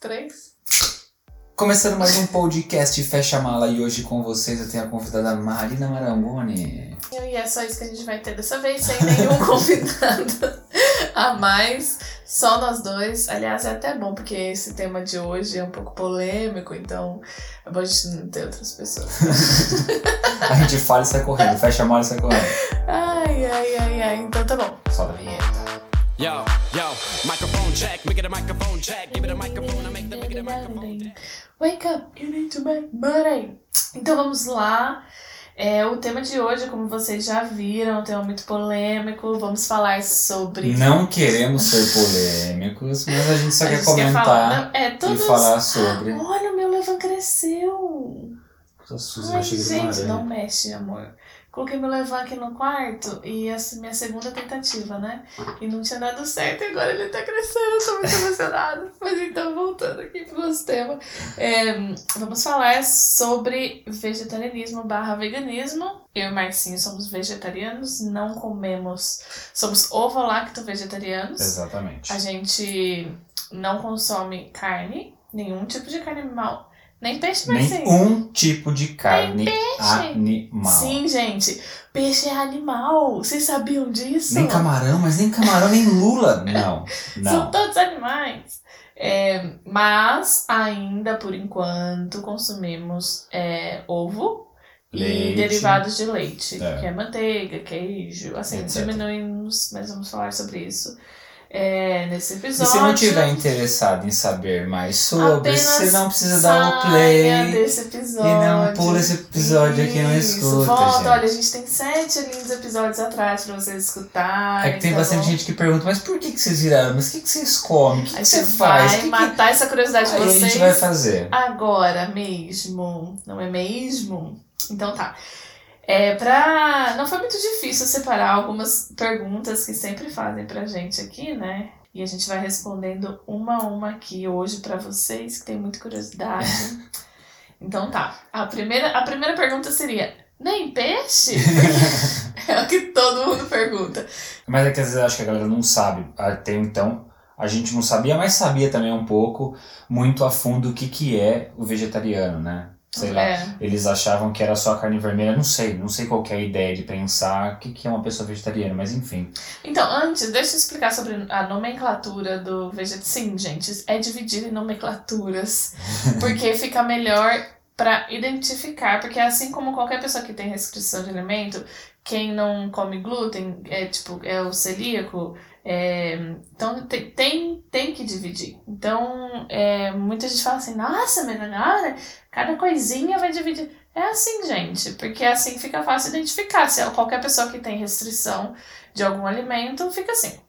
três. Começando mais um podcast Fecha Mala e hoje com vocês eu tenho a convidada Marina Marangoni. E é só isso que a gente vai ter dessa vez, sem nenhum convidado a mais, só nós dois. Aliás, é até bom porque esse tema de hoje é um pouco polêmico, então é bom a gente não ter outras pessoas. a gente fala e sai correndo, fecha a mala e sai correndo. Ai, ai, ai, ai, então tá bom. Sobe a vinheta. Yo, yo, microphone check, make it a microphone check, give it a microphone, I make the make it a microphone. Wake up, you need to make money. Então vamos lá. É, o tema de hoje, como vocês já viram, é um tema muito polêmico. Vamos falar sobre. Não queremos ser polêmicos, mas a gente só A quer gente quer comentar falar- não, é, todos... e falar sobre. Olha, o meu levan cresceu. Ai, gente, não mexe, amor. Coloquei meu levan aqui no quarto e essa minha segunda tentativa, né? E não tinha dado certo e agora ele tá crescendo, eu tô muito emocionada. Mas então, voltando aqui pro nosso tema, é, vamos falar sobre vegetarianismo barra veganismo. Eu e o Marcinho somos vegetarianos, não comemos, somos ovo-lacto vegetarianos. Exatamente. A gente não consome carne, nenhum tipo de carne animal, nem peixe, Marcinho. Nenhum tipo de carne animal. Sim, gente. Peixe é animal. Vocês sabiam disso? Nem camarão, mas nem camarão, nem lula. Não, São não. todos animais. É, mas ainda por enquanto consumimos é, ovo e Leite. derivados de leite, É. que é manteiga, queijo, assim, Etc. diminuímos, mas vamos falar sobre isso é, nesse E episódio. se não tiver interessado em saber mais sobre, Apenas você não precisa dar o play. desse episódio. E não pula esse episódio aqui e não Isso, escuta, Volta, gente. olha, a gente tem sete lindos episódios atrás pra vocês escutarem. É que tem tá bastante bom? gente que pergunta, mas por que, que vocês viraram? Mas o que, que vocês comem? O que, A que você faz? vai que que- matar essa curiosidade de Aí a vocês gente vai fazer. agora mesmo. Não é mesmo? Então tá. É, pra... Não foi muito difícil separar algumas perguntas que sempre fazem pra gente aqui, né? E a gente vai respondendo uma a uma aqui hoje pra vocês que tem muita curiosidade. Então tá. A primeira, a primeira pergunta seria: nem peixe? é o que todo mundo pergunta. Mas é que às vezes eu acho que a galera não sabe. Até então, a gente não sabia, mas sabia também um pouco, muito a fundo, o que, que é o vegetariano, né? Sei lá. É. Eles achavam que era só a carne vermelha. Não sei, não sei qual que é a ideia de pensar o que, que é uma pessoa vegetariana, mas enfim. Então, antes, deixa eu explicar sobre a nomenclatura do vegetariano. Sim, gente, é dividido em nomenclaturas, porque fica melhor para identificar, porque assim como qualquer pessoa que tem restrição de alimento, quem não come glúten é tipo é o celíaco, é, então tem, tem, tem que dividir. Então, é, muita gente fala assim, nossa, mas agora cada coisinha vai dividir. É assim, gente, porque assim fica fácil identificar. Se é qualquer pessoa que tem restrição de algum alimento, fica assim.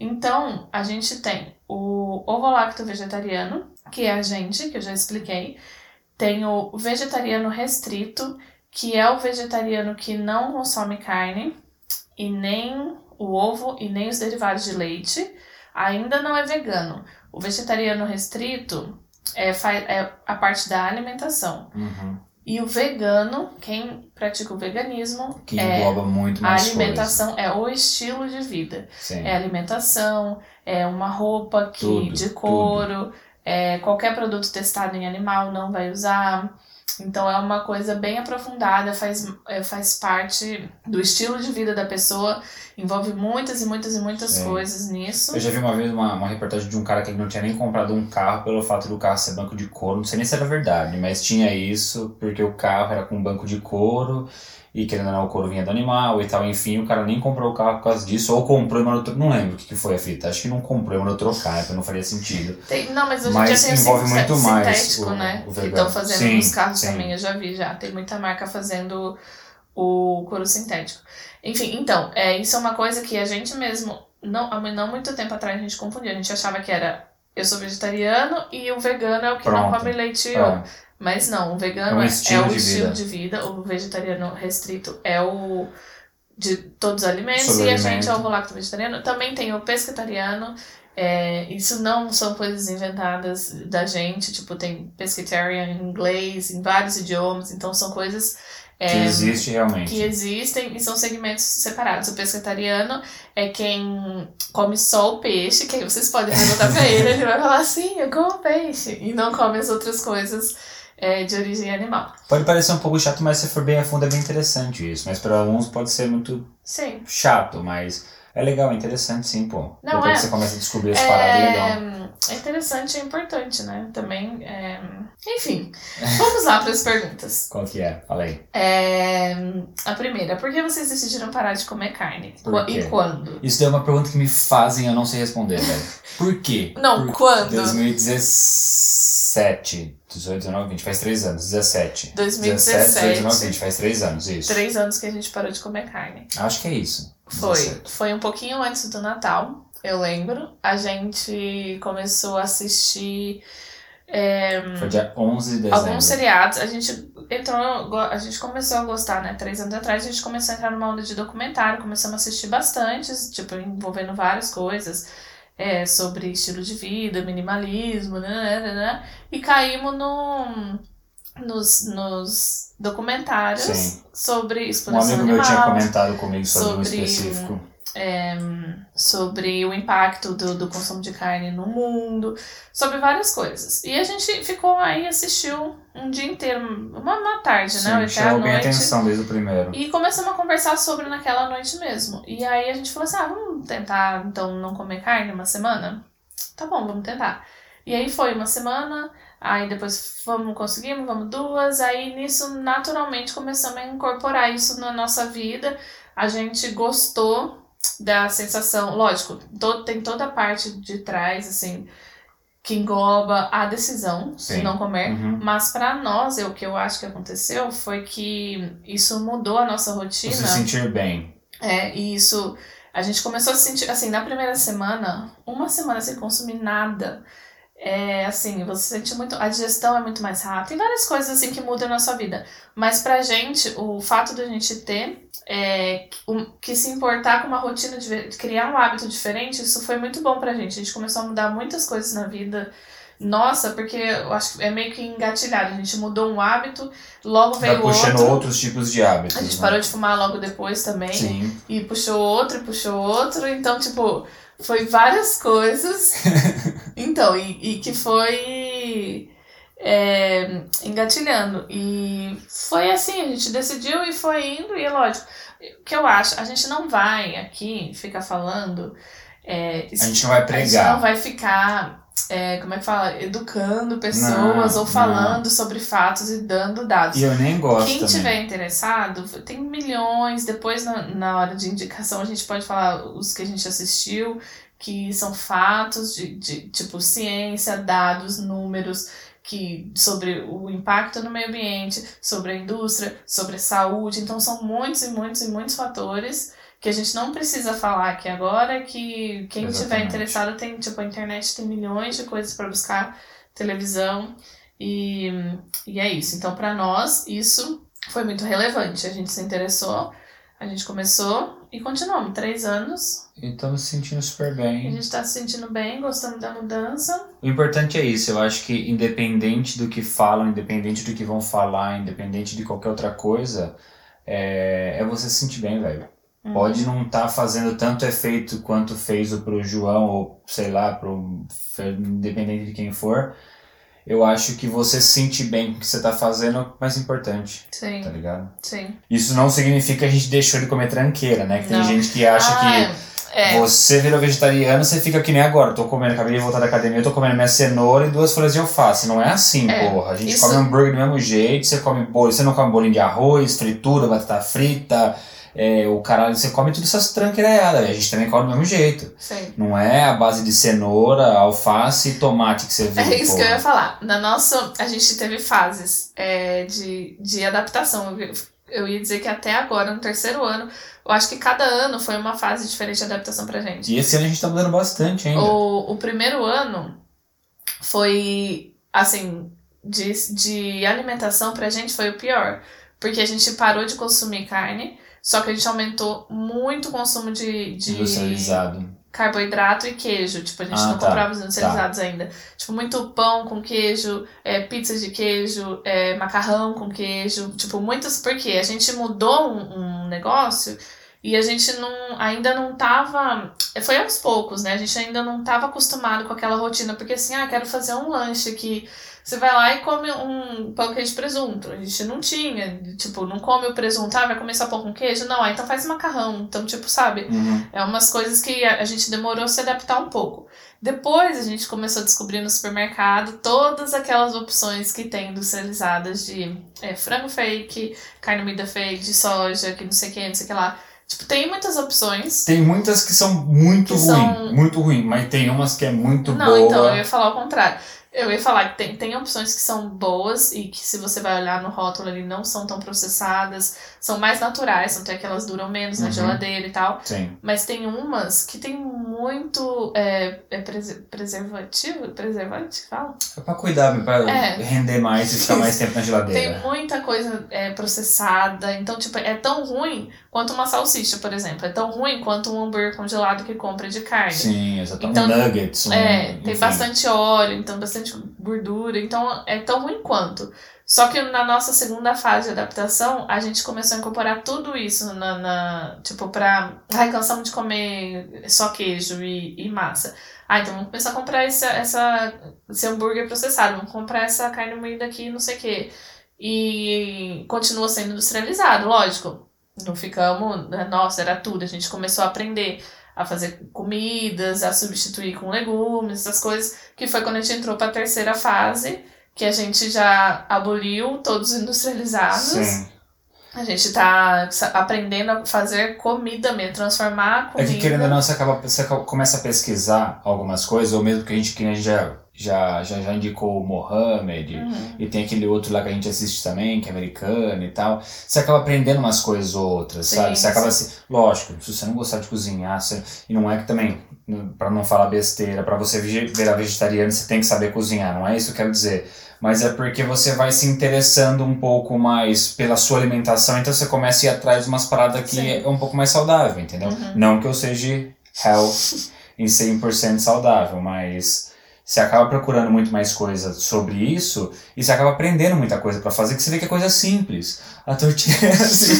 Então, a gente tem o ovo-lacto vegetariano, que é a gente, que eu já expliquei. Tem o vegetariano restrito, que é o vegetariano que não consome carne, e nem o ovo, e nem os derivados de leite. Ainda não é vegano. O vegetariano restrito é, é a parte da alimentação. Uhum. E o vegano, quem pratica o veganismo, Que é engloba muito a mais alimentação, é o estilo de vida. coisas. Sim. É alimentação, é uma roupa que, Tudo, de couro, é qualquer produto testado em animal não vai usar. Então é uma coisa bem aprofundada, faz, é, faz parte do estilo de vida da pessoa, envolve muitas e muitas e muitas coisas nisso. Eu já vi uma vez uma, uma reportagem de um cara que não tinha nem comprado um carro pelo fato do carro ser banco de couro. Não sei nem se era verdade, mas tinha isso porque o carro era com banco de couro e querendo ou não o couro vinha do animal e tal. Enfim, o cara nem comprou o carro por causa disso ou comprou e mandou trocar. Não lembro o que, que foi a fita. Acho que não comprou e mandou trocar, porque não faria sentido. Tem- não, mas hoje Mas dia tem o envolve muito mais sintético, o- né? o que estão fazendo Sim, nos carros sim. também, eu já vi já. Tem muita marca fazendo o couro sintético. Enfim, então, é, isso é uma coisa que a gente mesmo, não, há não muito tempo atrás, a gente confundia. A gente achava que era eu sou vegetariano e o vegano é o que não Pronto. come leite e ovo. É, Mas não, o vegano É um é, estilo é o estilo de vida, o vegetariano restrito é o de todos os alimentos Sobre e a gente é o lacto vegetariano. Também tem o pescetariano. É, isso não são coisas inventadas da gente, tipo, tem pescatarian em inglês, em vários idiomas, então são coisas Que É, existe realmente. que existem e são segmentos separados. O pescetariano é quem come só o peixe, que aí vocês podem perguntar pra ele, ele vai falar assim, eu como peixe, e não come as outras coisas é, de origem animal. Pode parecer um pouco chato, mas se for bem a fundo é bem interessante isso. Mas para alguns pode ser muito Sim. chato, mas é legal, é interessante sim, pô. Não, Depois é. você começa a descobrir as paradas, é legal. É, é interessante e importante, né? Também. é, Enfim, vamos lá para as perguntas. Qual que é? Fala aí. É, A primeira, por que vocês decidiram parar de comer carne? E quando? Isso daí é uma pergunta que me fazem eu não sei responder, velho. Por quê? Não, Por quando? 2017, 18, 19, 20, faz três anos. 17. 2017. 17, 18, 19, 20, faz três anos, isso. Três anos que a gente parou de comer carne. Acho que é isso. Foi. 17. Foi um pouquinho antes do Natal, eu lembro. A gente começou a assistir é, Foi dia 11 de dezembro. alguns seriados. A gente entrou, a gente começou a gostar, né? Três anos atrás, a gente começou a entrar numa onda de documentário, começamos a assistir bastante, tipo, envolvendo várias coisas. É, sobre estilo de vida, minimalismo, né, né, né, né, e caímos no, nos, nos documentários Sim. sobre Um exploração amigo meu tinha animal, comentado comigo sobre, um sobre- específico. É, sobre o impacto do, do consumo de carne no mundo, sobre várias coisas. E a gente ficou aí, assistiu um dia inteiro, uma, uma tarde, né? Sim, a chamou bem noite. atenção desde o primeiro. E começamos a conversar sobre naquela noite mesmo. E aí a gente falou assim: ah, vamos tentar então não comer carne uma semana? Tá bom, vamos tentar. E aí foi uma semana, aí depois vamos, conseguimos, vamos duas, aí nisso naturalmente começamos a incorporar isso na nossa vida. A gente gostou da sensação, lógico, tem toda a parte de trás, assim, que engloba a decisão de Sim. não comer. Uhum. Mas pra nós, o que eu acho que aconteceu foi que isso mudou a nossa rotina. Se sentir bem. É, e isso. A gente começou a se sentir, assim, na primeira semana, uma semana sem consumir nada. É assim, você sente muito. A digestão é muito mais rápida. Tem várias coisas assim que mudam na sua vida. Mas pra gente, o fato da gente ter é, um- que se importar com uma rotina, de criar um hábito diferente, isso foi muito bom pra gente. A gente começou a mudar muitas coisas na vida. Nossa, porque eu acho que é meio que engatilhado. A gente mudou um hábito, logo Vai veio puxando outro. outros tipos de hábitos. A gente né? parou de fumar logo depois também. Sim. E puxou outro, e puxou outro. Então, tipo, foi várias coisas. então, e, e que foi é, engatilhando. E foi assim, a gente decidiu e foi indo, e é lógico. O que eu acho, a gente não vai aqui ficar falando. é, A gente não vai a gente pregar. não vai ficar, é, como é que fala? Educando pessoas Não, ou falando sobre fatos e dando dados. E eu nem gosto Quem também. tiver interessado, tem milhões. Depois, na, na hora de indicação, a gente pode falar os que a gente assistiu, que são fatos de, de tipo ciência, dados, números que sobre o impacto no meio ambiente, sobre a indústria, sobre a saúde. Então são muitos e muitos e muitos fatores que a gente não precisa falar aqui agora, que quem tiver Exatamente. interessado tem, tipo, a internet tem milhões de coisas para buscar, televisão e, e é isso. Então para nós isso foi muito relevante. A gente se interessou, a gente começou e continuamos. Três anos, E estamos se sentindo super a bem. gente tá se sentindo bem, gostando da mudança. O importante é isso. Eu acho que independente do que falam, independente do que vão falar, independente de qualquer outra coisa, é, é você se sentir bem, velho. Uhum. Pode não estar fazendo tanto efeito quanto fez o pro João, ou sei lá, pro, independente de quem for. Eu acho que você se sentir bem com o que você tá fazendo é o mais importante, tá Sim, ligado? sim. Isso não significa que a gente deixou de comer tranqueira, né? Que tem Não. gente que acha que Ah, é. você virou vegetariano, você fica que nem agora. Tô comendo, acabei de voltar da academia, eu tô comendo minha cenoura e duas folhas de alface. Não é assim, É, porra. A gente isso- come hambúrguer do mesmo jeito, você come bolo, você não come bolinho de arroz, fritura, batata frita, é, o caralho, você come tudo essas tranqueiradas. A gente também come do mesmo jeito. Sim. Não é a base de cenoura, alface e tomate que você vê. É isso que eu ia falar. Na nossa, a gente teve fases é, de, de adaptação. Eu, eu ia dizer que até agora, no terceiro ano, eu acho que cada ano foi uma fase diferente de adaptação pra gente. E esse ano a gente tá mudando bastante ainda. O, o primeiro ano foi, assim, de, de alimentação pra gente foi o pior. Porque a gente parou de consumir carne, só que a gente aumentou muito o consumo de. de Industrializado. carboidrato e queijo. Tipo, a gente Ah, não tá. comprava os industrializados ainda. Tipo, muito pão com queijo, é, pizza de queijo, é, macarrão com queijo. Tipo, muitos. Porque a gente mudou um, um negócio e a gente não, ainda não tava. Foi aos poucos, né? A gente ainda não tava acostumado com aquela rotina. Porque assim, ah, quero fazer um lanche aqui. Você vai lá e come um pão queijo presunto. A gente não tinha. Tipo, não come o presunto. Ah, vai comer só pão com queijo? Não, ah, então faz macarrão. Então, tipo, sabe? Uhum. É umas coisas que a, gente demorou a se adaptar um pouco. Depois a gente começou a descobrir no supermercado todas aquelas opções que tem industrializadas de é, frango fake, carne moída fake, de soja, que não sei o que, não sei o que lá. Tipo, tem muitas opções. Tem muitas que são muito Que ruim, são- muito ruim, mas tem umas que é muito Não, boa. então, eu ia falar o contrário. Eu ia falar que tem, tem opções que são boas e que se você vai olhar no rótulo ali não são tão processadas, são mais naturais, tanto é que elas duram menos na Uhum. geladeira e tal. Sim. Mas tem umas que tem muito é, é prese- preservativo, preservante, fala? É pra cuidar, pra É. render mais e ficar mais tempo na Tem geladeira. muita coisa é, processada, então tipo é tão ruim quanto uma salsicha, por exemplo, é tão ruim quanto um hambúrguer congelado que compra de carne. Sim, exatamente. Então, um nuggets, um, É, tem enfim. bastante óleo, então bastante gordura, então é tão ruim quanto. Só que na nossa segunda fase de adaptação, a gente começou a incorporar tudo isso na, na tipo, pra. Ai, cansamos de comer só queijo e, e massa. Ah, então vamos começar a comprar esse, essa, esse hambúrguer processado, vamos comprar essa carne moída aqui, não sei o quê. E continua sendo industrializado, lógico. Não ficamos, né, nossa, era tudo. A gente começou a aprender a fazer comidas, a substituir com legumes, essas coisas, que foi quando a gente entrou para a terceira fase, que a gente já aboliu todos os industrializados. Sim. A gente tá aprendendo a fazer comida mesmo, transformar a É comida. que querendo ou não, você, acaba, você começa a pesquisar algumas coisas, ou mesmo que a gente, que a gente já, já, já, já indicou o Mohamed, Uhum. e tem aquele outro lá que a gente assiste também, que é americano e tal. Você acaba aprendendo umas coisas ou outras, Sim, sabe? Você acaba sim. assim, lógico, se você não gostar de cozinhar, você, e não é que também, pra não falar besteira, pra você virar vegetariano, você tem que saber cozinhar, não é isso que eu quero dizer. Mas é porque você vai se interessando um pouco mais pela sua alimentação, então você começa a ir atrás de umas paradas que Sim. é um pouco mais saudável, entendeu? Uhum. Não que eu seja health em 100% saudável, mas você acaba procurando muito mais coisa sobre isso e você acaba aprendendo muita coisa pra fazer, que você vê que é coisa simples. A tortilha assim,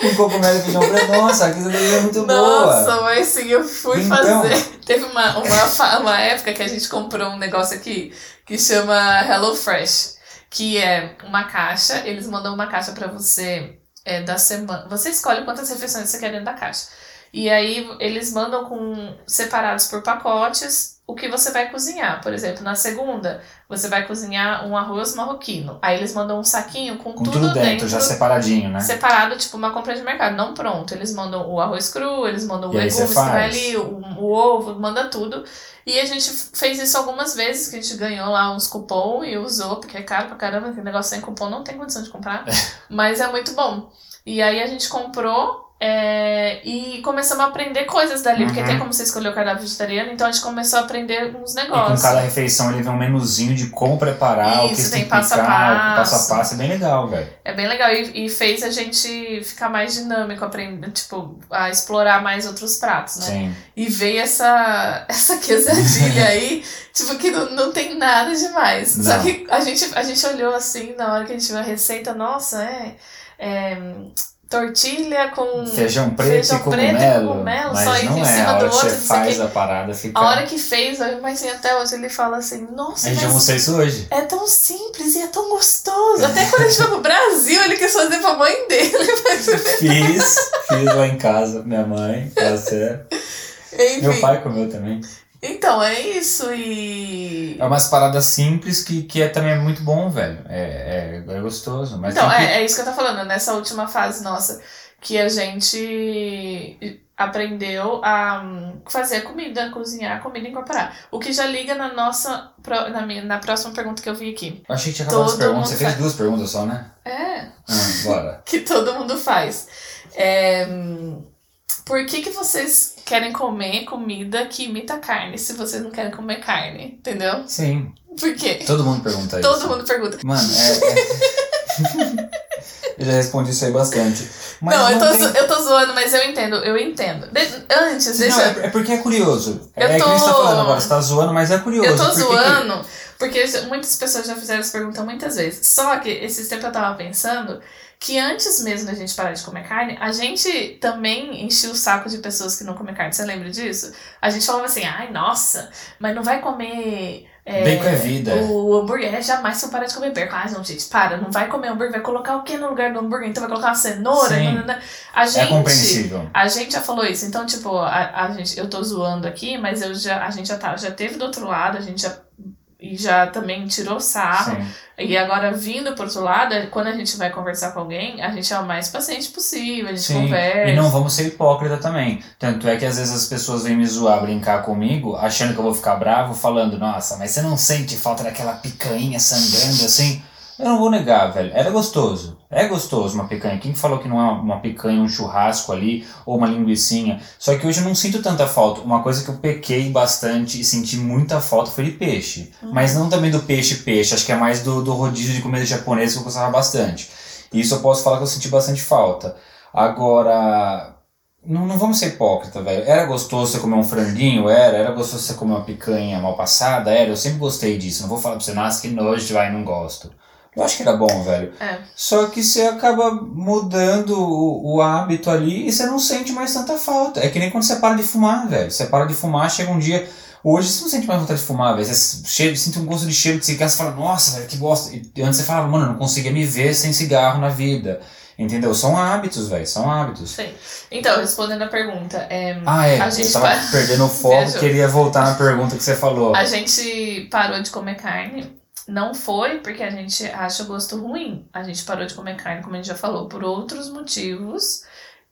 com cogumelo e feijão preto, nossa, aquilo é muito Nossa, boa. mas sim, eu fui Então. fazer. Teve uma, uma, uma época que a gente comprou um negócio aqui que chama Hello Fresh, que é uma caixa, eles mandam uma caixa pra você é, da semana. Você escolhe quantas refeições você quer dentro da caixa. E aí eles mandam com separados por pacotes o que você vai cozinhar. Por exemplo, na segunda, você vai cozinhar um arroz marroquino. Aí eles mandam um saquinho com, Com tudo dentro, já separadinho, né? separado, tipo uma compra de mercado, não pronto. Eles mandam o arroz cru, eles mandam o E você que vai ali, o, o ovo, manda tudo. E a gente fez isso algumas vezes, que a gente ganhou lá uns cupom e usou, porque é caro pra caramba, aquele negócio sem cupom não tem condição de comprar. mas é muito bom. E aí a gente comprou é, e começamos a aprender coisas dali, porque Uhum. tem como você escolher o cardápio vegetariano, então a gente começou a aprender uns E com negócios. cada refeição ele vem um menuzinho de como preparar, o que Isso, você tem que passo picar, passo passo. a passo, é bem legal, velho. É bem legal e, e fez a gente ficar mais dinâmico, aprender, tipo, a explorar mais outros pratos, né? Sim. E veio essa, essa quesadilha aí, tipo, que não, não tem nada demais. Só Não. que a gente, a gente olhou assim, na hora que a gente viu a receita, nossa, é. é tortilha com. Feijão preto feijão e preto cogumelo, cogumelo, mas só não em é, cima a do hora que outro, você faz a parada fica... A hora que fez, mas até hoje ele fala assim, nossa, A gente almoçou isso hoje. é tão simples e é tão gostoso. Até quando a gente foi pro Brasil, ele quis fazer pra mãe dele. Fiz, fiz lá em casa, minha mãe, tá certo. Meu Enfim. pai comeu também. Então, é isso e. É umas paradas simples que, que é também muito bom, velho. É, é, é gostoso. Mas Então, tem que- é, é isso que eu tô falando, nessa última fase nossa, que a gente aprendeu a hum, fazer comida, cozinhar comida e incorporar. O que já liga na nossa, na, minha, na próxima pergunta que eu vi aqui. Eu achei que tinha acabado as perguntas. Você mundo fez faz. duas perguntas só, né? É, Ah, bora. que todo mundo faz. É, hum, por que, que vocês querem comer comida que imita carne se vocês não querem comer carne? Entendeu? Sim, Por quê? todo mundo pergunta isso. Todo mundo pergunta. Mano, é. é... Eu já respondi isso aí bastante. Mas não, eu, tô, tem- eu tô zoando, mas eu entendo, eu entendo. De- antes, deixa Não, é, é porque é curioso. Eu é que nem você tá falando agora, você tá zoando, mas é curioso. Eu tô Por que que- zoando, porque muitas pessoas já fizeram essa pergunta muitas vezes. Só que esses tempos eu tava pensando que antes mesmo da gente parar de comer carne, a gente também enchia o saco de pessoas que não comem carne. Você lembra disso? A gente falava assim, ai, nossa, mas não vai comer. é, Bacon é vida. O hambúrguer, é, jamais vou parar de comer bacon. Ah, não, gente, para, não vai comer hambúrguer, vai colocar o que no lugar do hambúrguer? Então vai colocar uma cenoura? Sim. nanana. A gente. É compreensível. A gente já falou isso, então, tipo, a, a gente, eu tô zoando aqui, mas eu já, a gente já, tá, já teve do outro lado, a gente já, e já também tirou sarro. Sim. E agora, vindo pro outro lado, é quando a gente vai conversar com alguém, a gente é o mais paciente possível, a gente Sim, conversa. e não vamos ser hipócrita também. Tanto é que às vezes as pessoas vêm me zoar, brincar comigo, achando que eu vou ficar bravo, falando, nossa, mas você não sente falta daquela picanha sangrando assim? Eu não vou negar, velho. Era gostoso. É gostoso uma picanha. Quem falou que não é uma picanha, um churrasco ali, ou uma linguiçinha? Só que hoje eu não sinto tanta falta. Uma coisa que eu pequei bastante e senti muita falta foi de peixe. Mas não também do peixe-peixe. Acho que é mais do, do rodízio de comida japonesa que eu gostava bastante. Isso eu posso falar que eu senti bastante falta. Agora, não, não vamos ser hipócrita, velho. Era gostoso você comer um franguinho? Era. Era gostoso você comer uma picanha mal passada? Era. Eu sempre gostei disso. Não vou falar pra você, nossa, que nojo, vai, não gosto. Eu acho que era bom, velho. É. Só que você acaba mudando o, o hábito ali e você não sente mais tanta falta. É que nem quando você para de fumar, velho. Você para de fumar, chega um dia. Hoje você não sente mais vontade de fumar, velho. Você cheira, sente um gosto de cheiro de cigarro, você fala, nossa, velho, que bosta. E antes você falava, mano, eu não conseguia me ver sem cigarro na vida. Entendeu? São hábitos, velho. São hábitos. Sim. Então, respondendo a pergunta, é, Ah, é. A gente tava perdendo o foco, queria voltar na pergunta que você falou. a gente parou de comer carne. Não foi porque a gente acha o gosto ruim. A gente parou de comer carne, como a gente já falou, por outros motivos.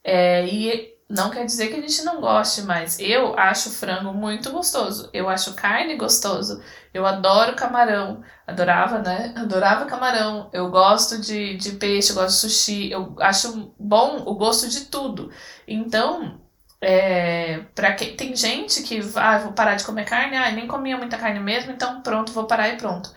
É, e não quer dizer que a gente não goste, mas eu acho frango muito gostoso. Eu acho carne gostoso. Eu adoro camarão. Adorava, né? Adorava camarão. Eu gosto de, de peixe, eu gosto de sushi. Eu acho bom o gosto de tudo. Então, é, para quem tem gente que ah, vou parar de comer carne, ah, nem comia muita carne mesmo, então pronto, vou parar e pronto.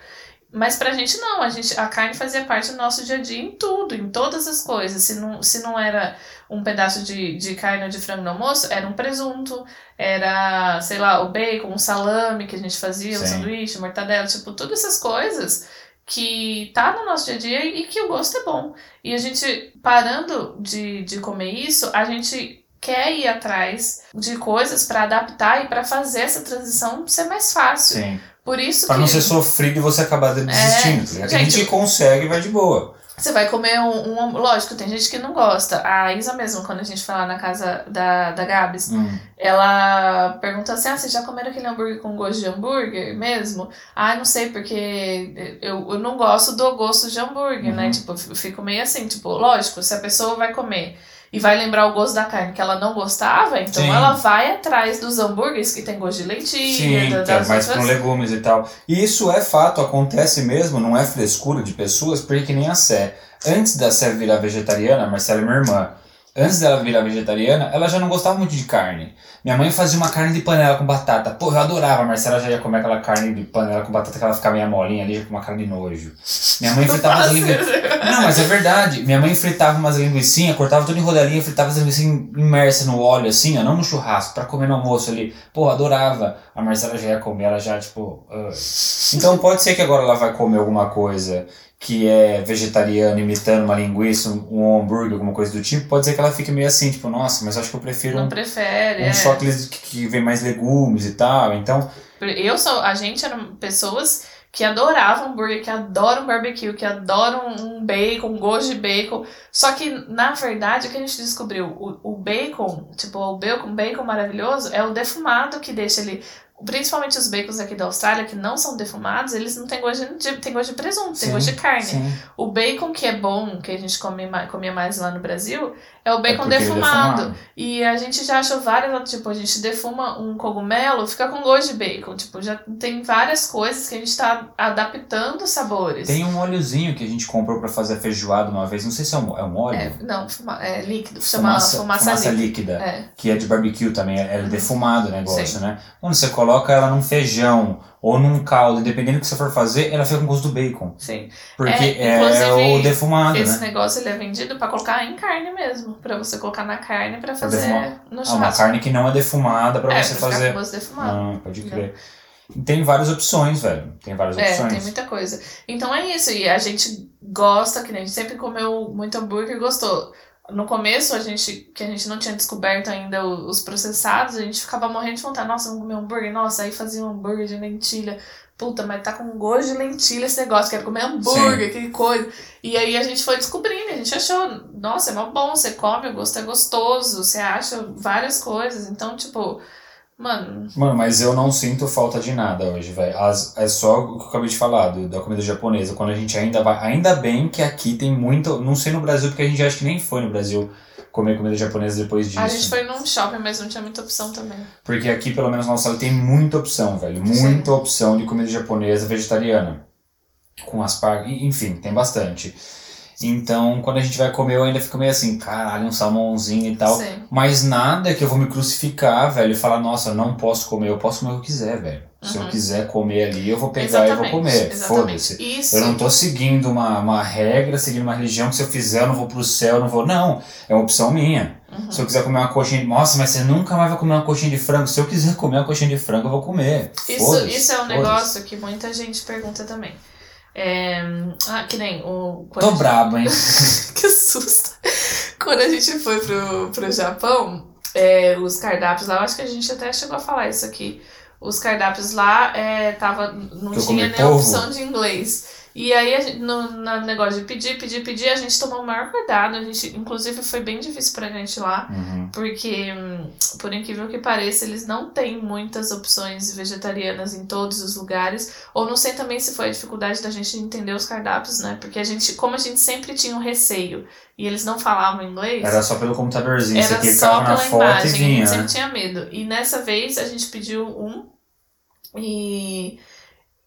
Mas pra gente não, a, gente, a carne fazia parte do nosso dia a dia em tudo, em todas as coisas. Se não, se não era um pedaço de, de carne ou de frango no almoço, era um presunto, era, sei lá, o bacon, um salame que a gente fazia, um Sim. sanduíche, mortadela, tipo, todas essas coisas que tá no nosso dia a dia e que o gosto é bom. E a gente, parando de, de comer isso, a gente quer ir atrás de coisas pra adaptar e pra fazer essa transição ser mais fácil. Sim. Por isso Pra que não ser sofrido e você acabar desistindo. tá ligado? Tem gente, consegue e vai de boa. você vai comer um, um. Lógico, tem gente que não gosta. A Isa mesmo, quando a gente foi lá na casa da, da Gabs, Hum. ela perguntou assim: Ah, vocês já comeram aquele hambúrguer com gosto de hambúrguer mesmo? Ah, não sei, porque eu, eu não gosto do gosto de hambúrguer, né? Uhum. Tipo, eu fico meio assim, tipo, lógico, se a pessoa vai comer e vai lembrar o gosto da carne que ela não gostava, então Sim. ela vai atrás dos hambúrgueres que tem gosto de leitinho, Sim, da- é das mais com legumes e tal. E isso é fato, acontece mesmo, não é frescura de pessoas, porque que nem a Sé. Antes da Sé virar vegetariana, a Marcela é minha irmã, antes dela virar vegetariana, ela já não gostava muito de carne. Minha mãe fazia uma carne de panela com batata. Pô, eu adorava. A Marcela já ia comer aquela carne de panela com batata que ela ficava meio molinha ali, já com uma cara de nojo. Minha mãe fritava as linguiças. Não, mas é verdade. Minha mãe fritava umas linguiçinhas, cortava tudo em rodelinha, fritava as linguiçinhas imersas no óleo, assim, ó, não no churrasco, pra comer no almoço ali. Pô, adorava. A Marcela já ia comer, ela já, tipo. ah. Então pode ser que agora ela vai comer alguma coisa que é vegetariana, imitando uma linguiça, um, hambúrguer, alguma coisa do tipo. Pode ser que ela fique meio assim, tipo, nossa, mas acho que eu prefiro Não um, prefere, um é. chocolate que, que vem mais legumes e tal. Então, Eu sou, a gente eram pessoas que adoravam hambúrguer, que adoram barbecue, que adoram um bacon, um gosto de bacon. Só que, na verdade, o que a gente descobriu? O, o bacon, tipo, o bacon, bacon maravilhoso, é o defumado que deixa ele. Principalmente os bacons aqui da Austrália, que não são defumados, eles não têm gosto de, tem gosto de presunto, tem sim, gosto de carne. sim. O bacon que é bom, que a gente come, comia mais lá no Brasil, é o É bacon é defumado. defumado. E a gente já achou várias, tipo, a gente defuma um cogumelo, fica com gosto de bacon. Tipo, já tem várias coisas que a gente tá adaptando os sabores. Tem um óleozinho que a gente comprou pra fazer feijoada uma vez, não sei se é um, é um óleo. É, não, fuma, é líquido, chama fumaça, líquida. líquida. É. Que é de barbecue também, é é defumado o negócio, Sim. né? Quando você coloca coloca ela num feijão ou num caldo, dependendo do que você for fazer, ela fica com gosto do bacon. Sim. Porque É, é, o defumado, Esse né? negócio ele é vendido pra colocar em carne mesmo. Pra você colocar na carne pra fazer defumar. no Ah, uma churrasco. carne que não é defumada pra é, você pra fazer. com gosto defumado. Ah, pode crer. Tem várias opções, velho. Tem várias É, opções. tem muita coisa. Então é isso, e a gente gosta, que nem a gente sempre comeu muito hambúrguer e gostou. No começo, a gente, que a gente não tinha descoberto ainda os processados, a gente ficava morrendo de vontade. Nossa, vamos comer hambúrguer? Nossa, aí fazia um hambúrguer de lentilha. Puta, mas tá com gosto de lentilha esse negócio, quero comer hambúrguer, que coisa. E aí a gente foi descobrindo, a gente achou, nossa, é mó bom, você come, o gosto é gostoso, você acha várias coisas. Então, tipo, mano, Mano, mas eu não sinto falta de nada hoje, velho. É só o que eu acabei de falar, do- da comida japonesa. Quando a gente ainda vai. Ainda bem que aqui tem muito. Não sei no Brasil, porque a gente acho que nem foi no Brasil comer comida japonesa depois disso. a gente foi num shopping, mas não tinha muita opção também. Porque aqui, pelo menos na Austrália, tem muita opção, velho. Muita opção de comida japonesa vegetariana. Com aspargo, enfim, tem bastante. Então, quando a gente vai comer, eu ainda fico meio assim, caralho, um salmãozinho e tal. Sim. Mas nada que eu vou me crucificar, velho, e falar, nossa, eu não posso comer, eu posso comer o que eu quiser, velho. Se eu Uhum. quiser comer ali, eu vou pegar e vou comer. Foda-se. Isso. Eu não tô seguindo uma, uma regra, seguindo uma religião que se eu fizer eu não vou pro céu, eu não vou. Não, é uma opção minha. Uhum. Se eu quiser comer uma coxinha de. Nossa, mas você nunca mais vai comer uma coxinha de frango. Se eu quiser comer uma coxinha de frango, eu vou comer. Isso, isso é um negócio que muita gente pergunta também. É, ah, que nem o. Tô gente- brabo, hein? que susto! Quando a gente foi pro, pro Japão, é, os cardápios lá, eu acho que a gente até chegou a falar isso aqui. Os cardápios lá é, tava, não eu tinha nem polvo. opção de inglês. E aí, gente, no, no negócio de pedir, pedir, pedir, a gente tomou o maior cuidado. A gente, inclusive, foi bem difícil pra gente lá. Uhum. Porque, por incrível que pareça, eles não têm muitas opções vegetarianas em todos os lugares. Ou não sei também se foi a dificuldade da gente entender os cardápios, né? Porque a gente, como a gente sempre tinha um receio e eles não falavam inglês, Era só pelo computadorzinho. era você só pela foto imagem. e a gente vinha, sempre tinha medo. E nessa vez a gente pediu um e.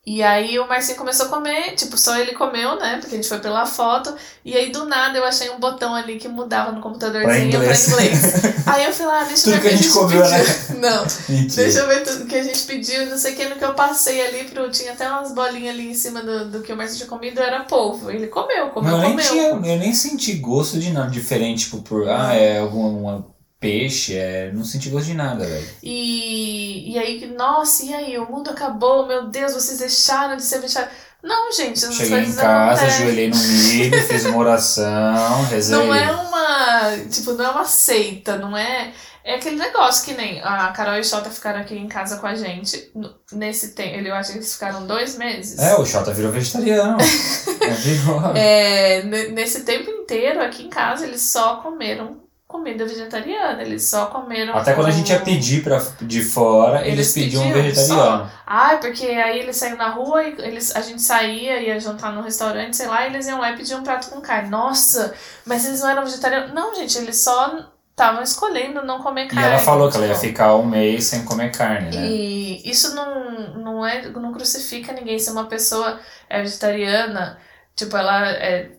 E aí o Marcinho começou a comer, tipo, só ele comeu, né? Porque a gente foi pela foto. E aí do nada eu achei um botão ali que mudava no computadorzinho Pra inglês. pra inglês. Aí eu fui lá, deixa eu Tudo ver que o a gente comeu, né? pediu. Não, Mentira. deixa eu ver tudo que a gente pediu, não sei o que, no que eu passei ali pro. Tinha até umas bolinhas ali em cima do, do que o Marcinho tinha comido, era polvo. Ele comeu, comeu, Não, eu nem, comeu. tinha, eu nem senti gosto de nada diferente, tipo, por, ah, é algum uma peixe, é, não senti gosto de nada, velho. E, e aí, nossa, e aí? O mundo acabou, meu Deus, vocês deixaram de ser vegetarianos. Não, gente, as Cheguei em coisas casa, ajoelhei no milho, fiz uma oração, rezei. Não é uma. Tipo, não é uma seita, não é. É aquele negócio que nem a Carol e o Xota ficaram aqui em casa com a gente. Nesse tempo, eu acho que eles ficaram dois meses. É, o Xota virou vegetariano. é, virou. É, ne- nesse tempo inteiro, aqui em casa, eles só comeram comida vegetariana. Eles só comeram. Até quando a gente ia pedir pra, de fora, eles, Eles pediam pediam vegetariano. Ai, porque aí eles saíam na rua e eles, a gente saía, ia jantar num restaurante, sei lá, e eles iam lá e pediam um prato com carne. Nossa, mas eles não eram vegetarianos. Não, gente, eles só estavam escolhendo não comer E carne. ela falou que ela ia tipo. ficar um mês sem comer carne, né? E isso não, não, é, não crucifica ninguém. Se uma pessoa é vegetariana, tipo, ela é,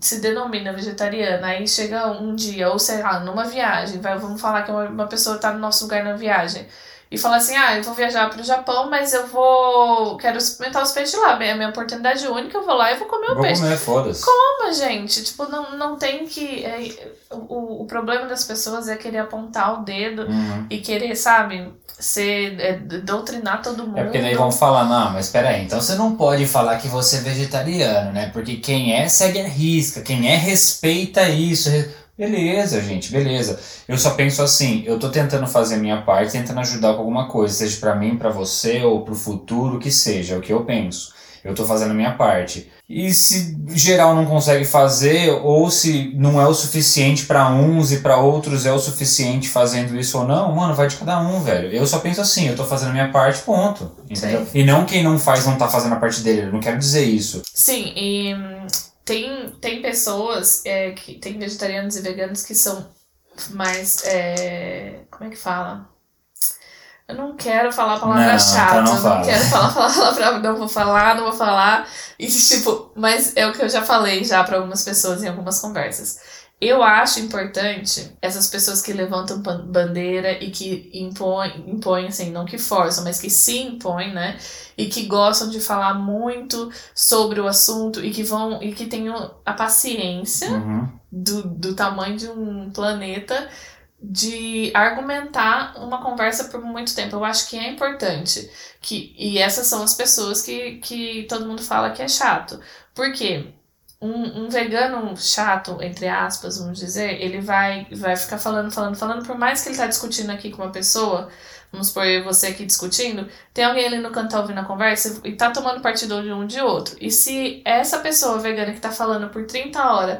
se denomina vegetariana, aí chega um dia, ou sei lá, numa viagem, vai, vamos falar que uma, uma pessoa tá no nosso lugar na viagem, e fala assim, ah, eu vou viajar pro Japão, mas eu vou, quero experimentar os peixes lá, é a minha oportunidade única, eu vou lá e vou comer o Vou peixe. comer, foda-se. Como, gente? Tipo, não, não tem que... é, o, o problema das pessoas é querer apontar o dedo Uhum. e querer, sabe, ser, é, doutrinar todo mundo. É porque daí vão falar, não, mas peraí, então você não pode falar que você é vegetariano, né? Porque quem é segue a risca, quem é respeita isso. Beleza, gente, beleza. Eu só penso assim, eu tô tentando fazer a minha parte, tentando ajudar com alguma coisa, seja pra mim, pra você ou pro futuro, que seja, é o que eu penso. Eu tô fazendo a minha parte. E se geral não consegue fazer, ou se não é o suficiente pra uns e pra outros é o suficiente fazendo isso ou não, mano, vai de cada um, velho. Eu só penso assim, eu tô fazendo a minha parte, ponto. Entendeu? E não quem não faz não tá fazendo a parte dele, eu não quero dizer isso. Sim, e hum, tem, tem pessoas, é, que tem vegetarianos e veganos que são mais. é, como é que fala? Eu não quero falar palavra Não, chata, então não não quero falar palavra, não vou falar, não vou falar. E tipo, mas é o que eu já falei já para algumas pessoas em algumas conversas. Eu acho importante essas pessoas que levantam ban- bandeira e que impõem, impõem, assim, não que forçam, mas que se impõem, né? E que gostam de falar muito sobre o assunto e que vão e que tenham a paciência Uhum. do, do tamanho de um planeta de argumentar uma conversa por muito tempo. Eu acho que é importante. Que, e essas são as pessoas que, que todo mundo fala que é chato. Por quê? Um, um vegano chato, entre aspas, vamos dizer, ele vai, vai ficar falando, falando, falando, por mais que ele tá discutindo aqui com uma pessoa, vamos e você aqui discutindo, tem alguém ali no canto tá ouvindo a conversa e tá tomando partido de um de outro. E se essa pessoa vegana que tá falando por 30 horas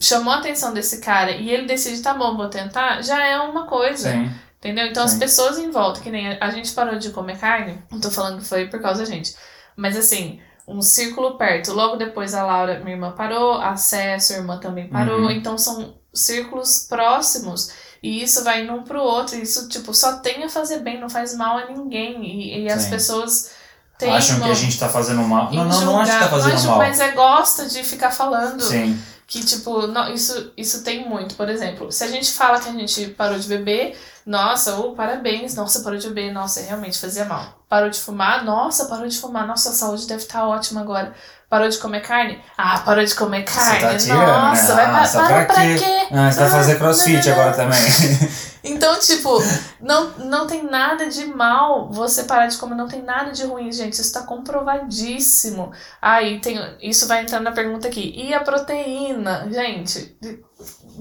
chamou a atenção desse cara e ele decide, tá bom, vou tentar, já é uma coisa. Sim. Entendeu? Então as Sim. pessoas em volta, que nem a, gente parou de comer carne, não tô falando que foi por causa da gente, mas assim, um círculo perto. Logo depois a Laura, minha irmã, parou, a Sé, sua irmã também parou. Uhum. Então são círculos próximos. E isso vai indo um pro outro. E isso, tipo, só tem a fazer bem, não faz mal a ninguém. E, e as pessoas teimam Acham que a gente tá fazendo mal. Não, não, não acho que tá fazendo Não acho, mal. Mas é gosta de ficar falando Sim. Que, tipo, não, isso, isso tem muito. Por exemplo, se a gente fala que a gente parou de beber, nossa, oh, parabéns, nossa, parou de beber, nossa, realmente fazia mal. Parou de fumar, nossa, parou de fumar, nossa, a saúde deve estar ótima agora. Parou de comer carne? Ah, parou de comer carne. Você tá tirando, nossa, né? vai pa- Nossa, para pra pra quê? quê? Ah, você vai Ah, fazer crossfit não, não, agora também. Então, tipo, não, não tem nada de mal você parar de comer, não tem nada de ruim, gente. Isso tá comprovadíssimo. Aí tem. Isso vai entrar na pergunta aqui. E a proteína? Gente,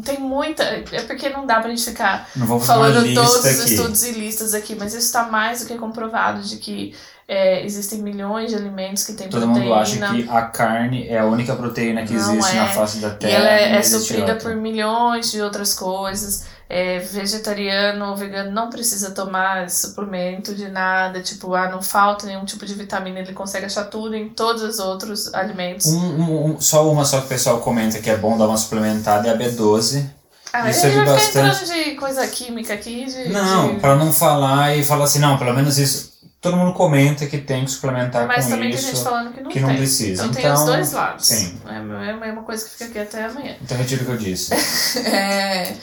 tem muita. É porque não dá pra gente ficar falando todos lista os aqui. estudos e listas aqui, mas isso tá mais do que comprovado de que é, existem milhões de alimentos que têm Todo proteína. mundo acha que a carne é a única proteína que Não existe é. na face da E Terra. ela é, é suprida outra. por milhões de outras coisas. É, vegetariano ou vegano não precisa tomar suplemento de nada. Tipo, ah, não falta nenhum tipo de vitamina. Ele consegue achar tudo em todos os outros alimentos. Um, um- um- só uma só que o pessoal comenta que é bom dar uma suplementada é a B12. ah, isso ficar bastante. de coisa química aqui. De, Não, de- pra não falar e falar assim, não, pelo menos isso. Todo mundo comenta que tem que suplementar Mas com também isso. tem gente falando que não que tem. não precisa. Então, tem os Então, dois lados. sim. É a mesma coisa que fica aqui até amanhã. Então retiro o que eu disse. É.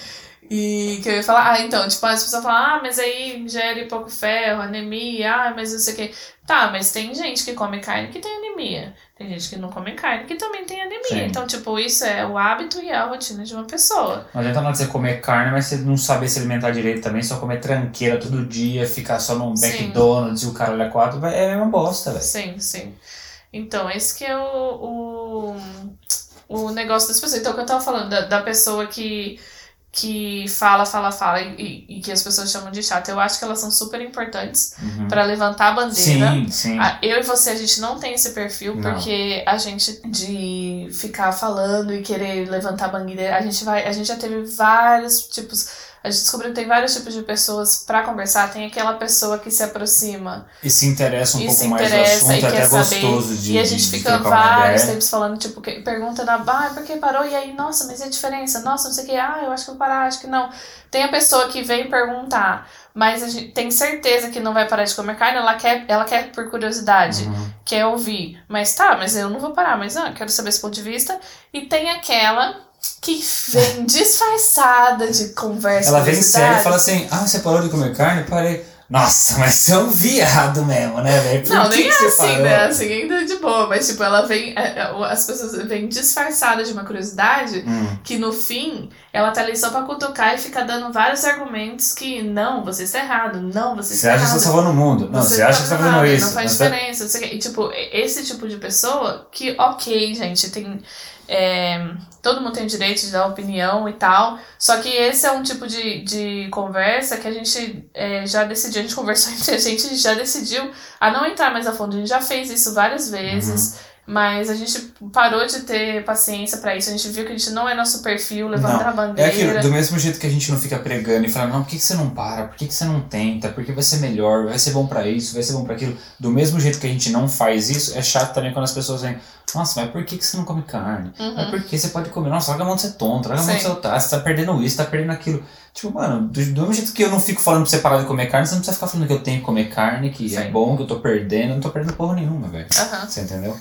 E que eu ia falar, ah, então, tipo, as pessoas falam, ah, mas aí ingere pouco ferro, anemia, ah, mas não sei o que. Tá, mas tem gente que come carne que tem anemia. Tem gente que não come carne que também tem anemia. Sim. Então, tipo, isso é o hábito e a rotina de uma pessoa. Não adianta nada você comer carne, mas você não saber se alimentar direito também, só comer tranqueira todo dia, ficar só num. McDonald's e o cara olha quatro, é uma bosta, velho. Sim, sim. Então, esse que é o, o, o negócio das pessoas. Então, o que eu tava falando, da, da pessoa que, que fala, fala, fala e, e- que as pessoas chamam de chata, eu acho que elas são super importantes Uhum. pra levantar a bandeira. Sim, sim. Ah, Eu e você, a gente não tem esse perfil, Não. porque a gente de ficar falando e querer levantar a bandeira, a gente vai, a gente já teve vários tipos, a gente descobriu que tem vários tipos de pessoas pra conversar, tem aquela pessoa que se aproxima E se interessa um pouco se mais do interessa assunto, e é até saber. gostoso de e a gente de fica vários tempos falando, tipo, que, pergunta na ah, por que parou? E aí, nossa, mas e a diferença? Nossa, não sei o que, ah, eu acho que vou parar, acho que não. Tem a pessoa que vem perguntar, mas a gente tem certeza que não vai parar de comer carne, ela quer, ela quer por curiosidade, Uhum. quer ouvir. Mas tá, mas eu não vou parar, mas ah, quero saber esse ponto de vista. E tem aquela que vem disfarçada de conversa. Ela vem séria e fala assim: Ah, você parou de comer carne? Parei. Nossa, mas você é um viado mesmo, né, velho? Não, que nem que é você assim, parou? né? Assim, ainda de boa, mas tipo, ela vem. é, é, As pessoas vêm disfarçadas de uma curiosidade Hum, que no fim ela tá ali só pra cutucar e fica dando vários argumentos que não, você está errado, não, você Você está acha que errado. você tá salvando o mundo? Não, você, acha que você tá fazendo isso? Não faz tá- diferença. quê. E, tipo, esse tipo de pessoa que, ok, gente, tem. É, todo mundo tem direito de dar opinião e tal. Só que esse é um tipo de, de conversa que a gente é, já decidiu, a gente conversou entre a gente e já decidiu a não entrar mais a fundo. A gente já fez isso várias vezes. Mas a gente parou de ter paciência pra isso. A gente viu que a gente não é nosso perfil, levantar a É bandeira. aquilo, do mesmo jeito que a gente não fica pregando e falando, não, por que, que você não para? Por que, que você não tenta? Porque vai ser melhor, vai ser bom pra isso, vai ser bom pra aquilo. Do mesmo jeito que a gente não faz isso, é chato também quando as pessoas vêm, nossa, mas por que, que você não come carne? Uhum. Mas por que você pode comer? Nossa, larga a mão de ser tonto, larga a mão de ser otário, você tá perdendo isso, tá perdendo aquilo. Tipo, mano, do, do mesmo jeito que eu não fico falando pra você parar de comer carne, você não precisa ficar falando que eu tenho que comer carne, que é Sim. bom, que eu tô perdendo, eu não tô perdendo porra nenhuma, velho. Aham. Você entendeu?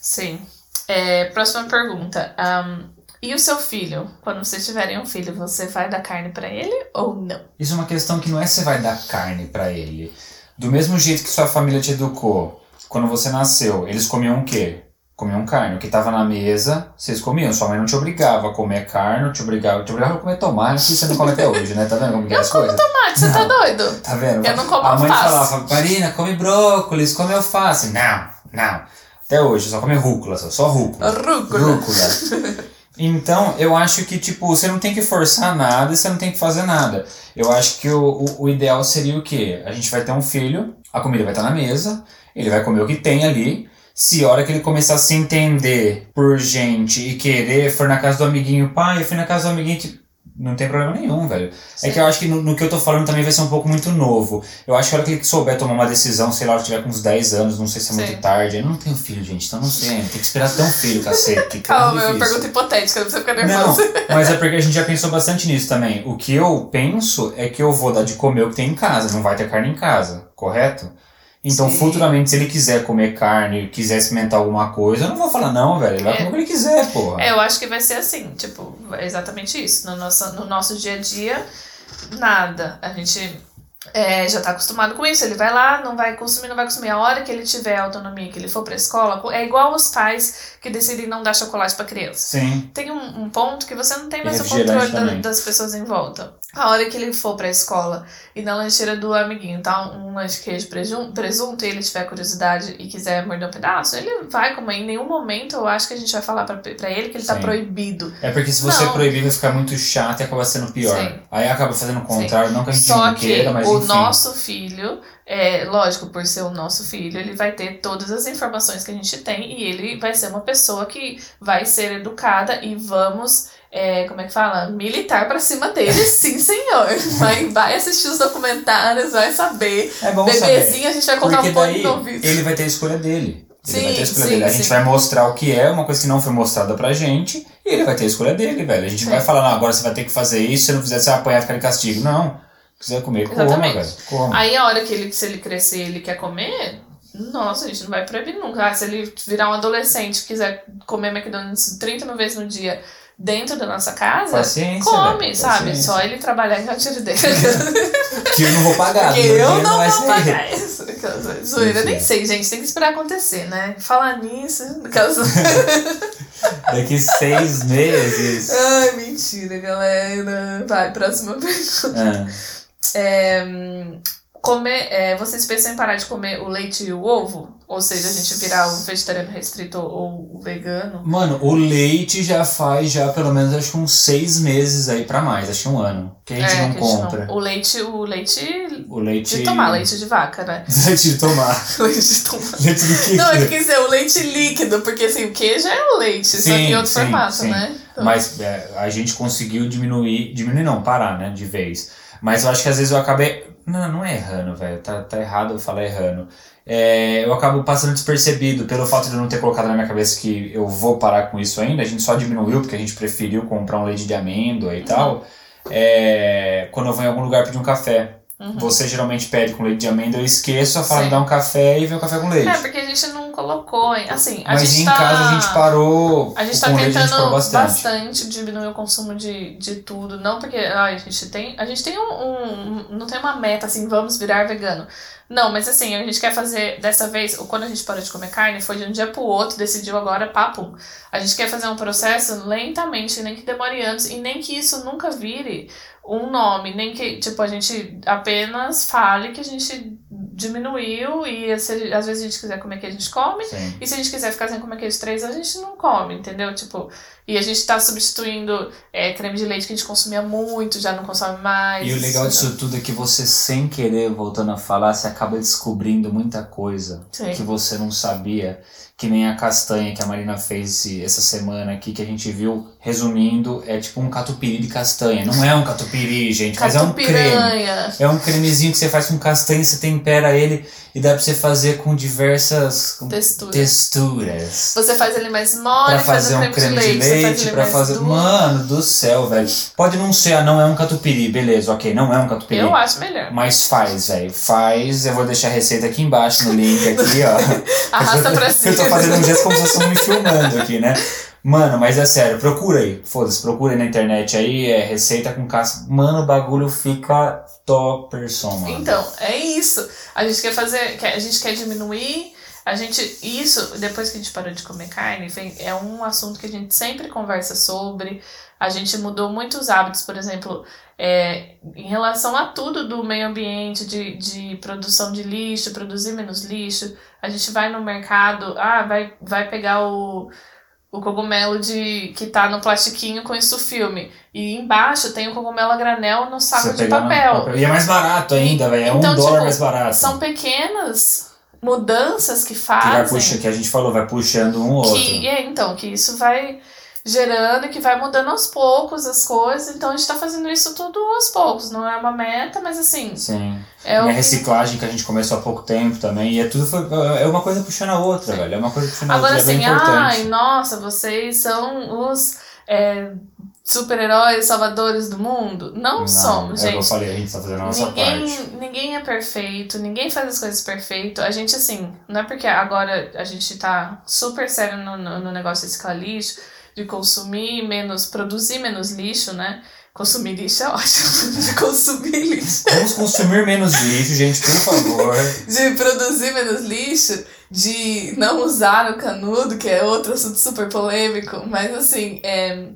Sim. É, próxima pergunta. Ahn, E o seu filho? Quando vocês tiverem um filho, você vai dar carne pra ele ou não? Isso é uma questão que não é se você vai dar carne pra ele. Do mesmo jeito que sua família te educou, quando você nasceu, eles comiam o quê? Comiam carne. O que tava na mesa, vocês comiam. Sua mãe não te obrigava a comer carne, não te obrigava, te obrigava a comer tomate, que você não come até hoje, né? Tá vendo como que é Eu as como coisas? tomate, você tá doido? Tá vendo? Eu não como A mãe alface. falava, Marina, come brócolis, come alface. Não, não. Até hoje, só come rúcula, só, só rúcula. Rúcula. Rúcula. Então, eu acho que, tipo, você não tem que forçar nada e você não tem que fazer nada. Eu acho que o, o, o ideal seria o quê? A gente vai ter um filho, a comida vai estar na mesa, ele vai comer o que tem ali. Se a hora que ele começar a se entender por gente e querer, for na casa do amiguinho, pai, eu fui na casa do amiguinho, tipo, não tem problema nenhum, velho. É que eu acho que no, no que eu tô falando também vai ser um pouco muito novo. Eu acho que a hora que ele souber tomar uma decisão, sei lá, ele tiver com uns 10 anos, não sei se é Sim. muito tarde. Eu não tenho filho, gente, então não sei. Tem que esperar um filho, cacete. é Calma, eu difícil. pergunta hipotética, não precisa ficar Não, nervoso. mas é porque a gente já pensou bastante nisso também. O que eu penso é que eu vou dar de comer o que tem em casa, não vai ter carne em casa, correto? Então, Sim. futuramente, se ele quiser comer carne, quiser experimentar alguma coisa, eu não vou falar não, velho. Ele vai É. comer o que ele quiser, porra. É, eu acho que vai ser assim, tipo, é exatamente isso. No nosso, no nosso dia a dia, nada. A gente é, já tá acostumado com isso. Ele vai lá, não vai consumir, não vai consumir. A hora que ele tiver autonomia, que ele for pra escola, é igual os pais que decidem não dar chocolate pra criança. Sim. Tem um, um ponto que você não tem mais o controle da- das pessoas em volta. A hora que ele for pra escola e na lancheira do amiguinho tá um lanche de queijo presunto, presunto e ele tiver curiosidade e quiser morder um pedaço, ele vai comer. Em nenhum momento eu acho que a gente vai falar pra, pra ele que ele tá Sim. proibido. É porque se você Não. proibir, vai ficar muito chato e acaba sendo pior. Sim. Aí acaba fazendo o contrário, não que a gente Só não que queira, mas o nosso filho, é, lógico, por ser o nosso filho, ele vai ter todas as informações que a gente tem e ele vai ser uma pessoa que vai ser educada e vamos, é, como é que fala? Militar pra cima dele, sim senhor. Vai, vai assistir os documentários, vai saber. É bom saber. Bebezinho, a gente vai colocar Porque um daí no ouvido. ele vai ter a escolha dele. Ele Sim, vai ter a escolha sim, dele. A gente sim. vai mostrar o que é, uma coisa que não foi mostrada pra gente, e ele vai ter a escolha dele, velho. A gente não Sim. vai falar, não, agora você vai ter que fazer isso, se não fizer, você vai apanhar, ficar de castigo. Não. Se quiser comer, coma, Exatamente. velho. Coma. Aí a hora que ele, se ele crescer ele quer comer, nossa, a gente não vai proibir nunca. Ah, se ele virar um adolescente e quiser comer McDonald's 30 mil vezes no dia dentro da nossa casa, Paciência, come, velho, sabe? paciência. Só ele trabalhar e já tiro dele. Que eu não vou pagar. Meu eu não vai vou pagar isso. Zoeira, nem sei, gente. Tem que esperar acontecer, né? Falar nisso. aquelas- Daqui seis meses. Ai, mentira, galera. Vai, próxima pergunta. Ah, É, comer, é, vocês pensam em parar de comer o leite e o ovo? Ou seja, a gente virar o vegetariano restrito ou o vegano? Mano, o leite já faz já pelo menos acho que uns seis meses aí pra mais, acho que um ano. Que a gente É, não que a gente compra. O leite, o leite O leite. de tomar, leite de vaca, né? Leite de tomar. leite de tomar. leite? Não, é que quer dizer, o leite líquido, porque assim, o queijo é o leite, só que Sim, em outro sim, formato, sim. né? Então, Mas é, a gente conseguiu diminuir, diminuir não, parar, né, de vez. Mas eu acho que às vezes eu acabei, não, não é errando, velho, tá, tá errado eu falar errando. É, eu acabo passando despercebido pelo fato de eu não ter colocado na minha cabeça que eu vou parar com isso ainda. A gente só diminuiu porque a gente preferiu comprar um leite de amêndoa e tal. É, quando eu vou em algum lugar pedir um café. Uhum. Você geralmente pede com leite de amêndoa, eu esqueço, falo Sim. de dar um café e vem o café com leite. É, porque a gente não colocou, assim, a Mas gente em tá... casa a gente parou. A gente tá gente tentando parou bastante. diminuir o consumo de, de tudo. Não porque ai, a gente tem. A gente tem um, um- Não tem uma meta assim, vamos virar vegano. Não, mas assim, a gente quer fazer dessa vez, ou quando a gente parou de comer carne, foi de um dia pro outro, decidiu agora, papo. A gente quer fazer um processo lentamente, nem que demore anos, e nem que isso nunca vire um nome, nem que, tipo, a gente apenas fale que a gente diminuiu e se, às vezes a gente quiser comer que a gente come, Sim. e se a gente quiser ficar sem comer queijo três, a gente não come, entendeu? Tipo, e a gente tá substituindo é, creme de leite que a gente consumia muito, já não consome mais. E o legal disso tudo é que você, sem querer, voltando a falar, você acaba descobrindo muita coisa Sim. que você não sabia. Que nem a castanha que a Marina fez essa semana aqui, que a gente viu, resumindo, é tipo um catupiry de castanha. Não é um catupiry, gente, mas é um creme. É um cremezinho que você faz com castanha, você tempera ele e dá pra você fazer com diversas Textura. texturas. Você faz ele mais mole, Pra faz fazer o um creme de faz leite, ele pra fazer. duro. Mano do céu, velho. Pode não ser, ah, não é um catupiry, beleza, ok, não é um catupiry. Eu acho melhor. Mas faz, velho. Faz. Eu vou deixar a receita aqui embaixo no link aqui, ó. Arrasta pra Eu cima. tô fazendo um gesto como se estão me filmando aqui, né? Mano, mas é sério, procura aí. Foda-se, procura aí na internet aí, é receita com casca. Mano, o bagulho fica topperson, mano. Então, é isso. A gente quer fazer, a gente quer diminuir. A gente, isso, depois que a gente parou de comer carne, é um assunto que a gente sempre conversa sobre. A gente mudou muitos hábitos, por exemplo, é, em relação a tudo do meio ambiente, de, de produção de lixo, produzir menos lixo. A gente vai no mercado, ah, vai, vai pegar o, o cogumelo de que tá no plastiquinho com isso filme. E embaixo tem o cogumelo a granel no saco Você de no papel. E é mais barato ainda, velho. É Então, um dólar tipo, mais barato. São pequenas mudanças que que vai fazem. puxando, que a gente falou, vai puxando um ou outro. é, então, que isso vai gerando e que vai mudando aos poucos as coisas. Então a gente tá fazendo isso tudo aos poucos. Não é uma meta, mas assim, Sim. é E a que- reciclagem que a gente começou há pouco tempo também. E é tudo foi, é uma coisa puxando a outra, velho. É uma coisa puxando a Agora outra. e é assim, importante. ai, nossa, vocês são os é, super-heróis salvadores do mundo. Não, somos, é o que eu gente. falei, a gente tá fazendo a nossa parte. Ninguém, ninguém é perfeito, ninguém faz as coisas perfeito. A gente, assim, não é porque agora a gente tá super sério no, no, no negócio de reciclar lixo, de consumir menos, produzir menos lixo, né? Consumir lixo é ótimo, de consumir lixo, Vamos consumir menos lixo, gente, por favor. de produzir menos lixo, de não usar o canudo, que é outro assunto super polêmico, mas assim, é,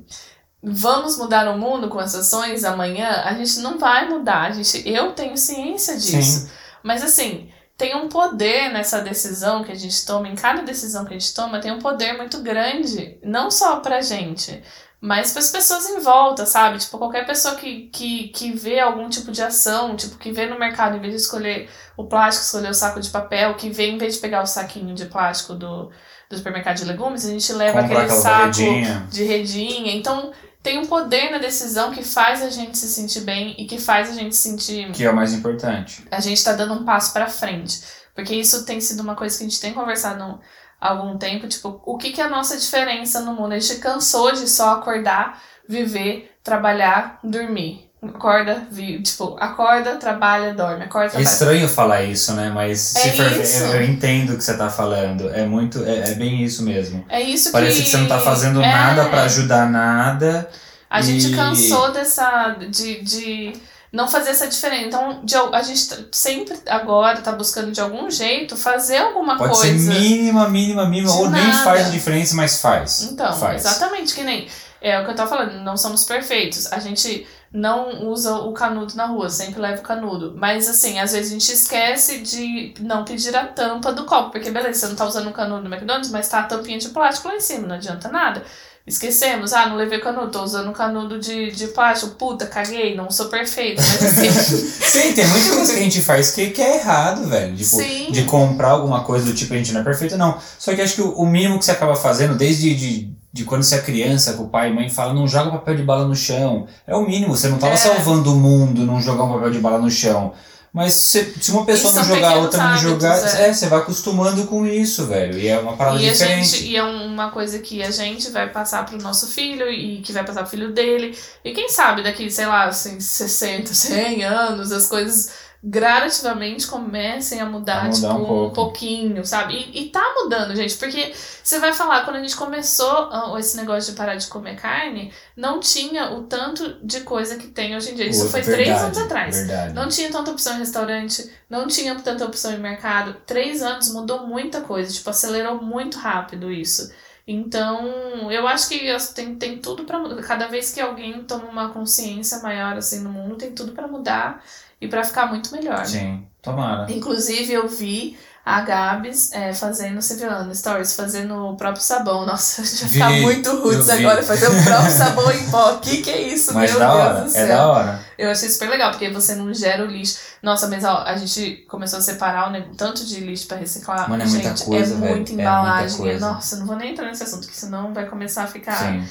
vamos mudar o mundo com as ações amanhã? A gente não vai mudar, a gente, eu tenho ciência disso. Sim. Mas assim, tem um poder nessa decisão que a gente toma, em cada decisão que a gente toma, tem um poder muito grande, não só pra gente, mas para as pessoas em volta, sabe? Tipo, qualquer pessoa que, que, que vê algum tipo de ação, tipo, que vê no mercado, em vez de escolher o plástico, escolher o saco de papel, que vê, em vez de pegar o saquinho de plástico do, do supermercado de legumes, a gente leva Comprar aquele saco redinha. de redinha. Então, tem um poder na decisão que faz a gente se sentir bem e que faz a gente sentir Que é o mais importante. a gente tá dando um passo pra frente. Porque isso tem sido uma coisa que a gente tem conversado há algum tempo, tipo, o que, que é a nossa diferença no mundo? A gente cansou de só acordar, viver, trabalhar, dormir. Acorda, vi, tipo, acorda, trabalha, dorme, acorda, É trabalha. estranho falar isso, né? Mas É for isso. eu, eu entendo o que você tá falando. É muito. É, é bem isso mesmo. É isso Parece que, que você não tá fazendo é, nada pra ajudar nada. A gente e- cansou dessa. de. de não fazer essa diferença. Então, de, a gente tá- sempre agora tá buscando de algum jeito fazer alguma Pode coisa. ser mínima, mínima, mínima. Ou nem nada. faz diferença, mas faz. Então, faz. exatamente, que nem é o que eu tava falando, não somos perfeitos. A gente não usa o canudo na rua, sempre leva o canudo. Mas assim, às vezes a gente esquece de não pedir a tampa do copo, porque beleza, você não tá usando o canudo do McDonald's, mas tá a tampinha de plástico lá em cima, não adianta nada. Esquecemos, ah, não levei o canudo, tô usando o canudo de, de plástico, puta, caguei, não sou perfeito, mas assim, Sim, tem muita coisa que a gente faz que, que é errado, velho. Tipo, Sim. de comprar alguma coisa do tipo a gente não é perfeito, não. Só que acho que o, o mínimo que você acaba fazendo, desde de, de quando você é criança, que o pai e mãe falam, não joga papel de bala no chão. É o mínimo, você não tava É. salvando o mundo não jogar um papel de bala no chão. Mas se, se uma pessoa não jogar, a outra não hábitos, jogar, é. é, você vai acostumando com isso, velho. E é uma parada E, a diferente. gente, e é uma coisa que a gente vai passar pro nosso filho e que vai passar pro filho dele. E quem sabe daqui, sei lá, assim, 60, 100 anos, as coisas gradativamente comecem a mudar, A mudar tipo, um um, pouquinho, sabe? E, e tá mudando, gente, porque você vai falar, quando a gente começou ah, esse negócio de parar de comer carne, não tinha o tanto de coisa que tem hoje em dia. Isso Pô, foi verdade, três anos atrás. Verdade. Não tinha tanta opção em restaurante, não tinha tanta opção em mercado. Três anos mudou muita coisa, tipo, acelerou muito rápido isso. Então, eu acho que as- tem, tem tudo pra mudar. Cada vez que alguém toma uma consciência maior assim no mundo, tem tudo pra mudar e pra ficar muito melhor. Sim, tomara. Inclusive, eu vi a Gabs é, fazendo, você viu lá no Stories, fazendo o próprio sabão. Nossa, já Vi, ficar muito roots agora, fazer o próprio sabão em pó. O que, que é isso, Mas meu da Deus hora, do é céu? da hora. Eu achei super legal, porque você não gera o lixo. Nossa, mas ó, a gente começou a separar o ne- tanto de lixo pra reciclar. Mano, é muita gente, coisa, é velho. muita É muita embalagem. coisa. Nossa, não vou nem entrar nesse assunto, porque senão vai começar a ficar. Sim.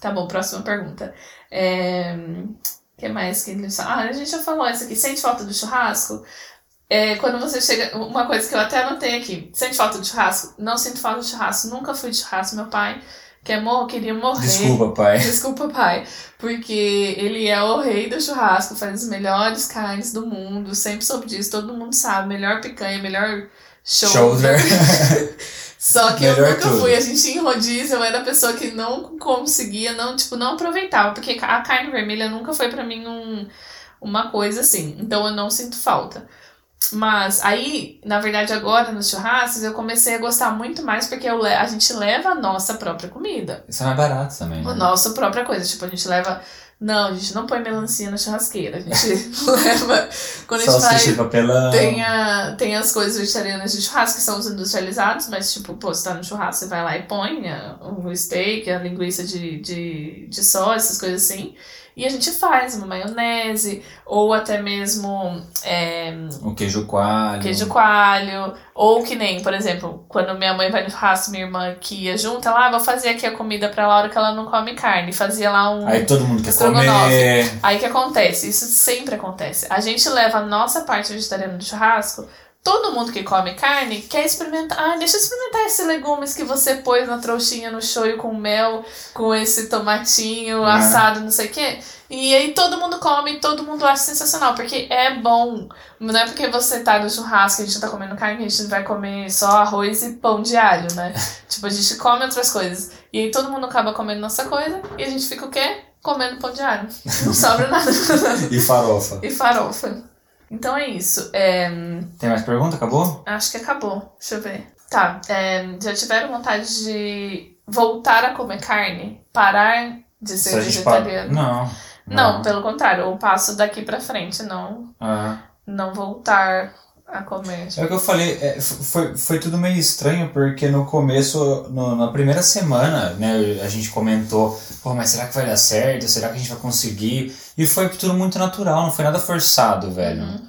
Tá bom, próxima pergunta. É... O que mais que eles Ah, a gente já falou essa aqui. Sente falta do churrasco? É, quando você chega. Uma coisa que eu até anotei aqui. Sente falta do churrasco? Não sinto falta do churrasco. Nunca fui de churrasco. Meu pai quer mor queria morrer. Desculpa, pai. Desculpa, pai. Porque ele é o rei do churrasco, faz as melhores carnes do mundo. Sempre soube disso, todo mundo sabe. Melhor picanha, melhor shoulder. Shoulder. Só que eu Melhor nunca tudo. fui. A gente ia em rodízio, eu era a pessoa que não conseguia, não, tipo, não aproveitava. Porque a carne vermelha nunca foi pra mim um, uma coisa assim. Então eu não sinto falta. Mas aí, na verdade, agora nos churrascos, eu comecei a gostar muito mais porque eu a gente leva a nossa própria comida. Isso é mais barato também, A né? nossa própria coisa. Tipo, a gente leva. Não, a gente não põe melancia na churrasqueira. A gente leva. Quando a gente Salsicha vai. papelão. Tem, a, tem as coisas vegetarianas de churrasco que são os industrializados, mas tipo, pô, você tá no churrasco, você vai lá e põe a- o steak, a linguiça de, de, de soja, essas coisas assim. E a gente faz uma maionese, ou até mesmo é, O queijo coalho. queijo coalho, ou que nem, por exemplo, quando minha mãe vai no churrasco, minha irmã que ia junto, ela, ah, vou fazer aqui a comida pra Laura que ela não come carne. Fazia lá um. Aí todo mundo quer comer. Aí que acontece? Isso sempre acontece. A gente leva a nossa parte vegetariana do churrasco. Todo mundo que come carne quer experimentar. Ah, deixa eu experimentar esses legumes que você pôs na trouxinha no shoyu com mel, com esse tomatinho Ah. assado, não sei o quê. E aí todo mundo come, todo mundo acha sensacional, porque é bom. Não é porque você tá no churrasco e a gente tá comendo carne, a gente vai comer só arroz e pão de alho, né? tipo, a gente come outras coisas. E aí todo mundo acaba comendo nossa coisa e a gente fica o quê? Comendo pão de alho. Não sobra nada. E farofa. e farofa. Então é isso. É, Tem mais pergunta? Acabou? acho que acabou. Deixa eu ver. Tá. é, já tiveram vontade de voltar a comer carne? Parar de ser Se pa- vegetariano? Não. Não, pelo contrário, eu passo daqui pra frente, não, Ah. não voltar a comer. É o que eu falei, é, foi, foi tudo meio estranho, porque no começo, no- na primeira semana, né, a gente comentou, pô, mas será que vai dar certo? Será que a gente vai conseguir? E foi tudo muito natural, não foi nada forçado, velho. Uhum.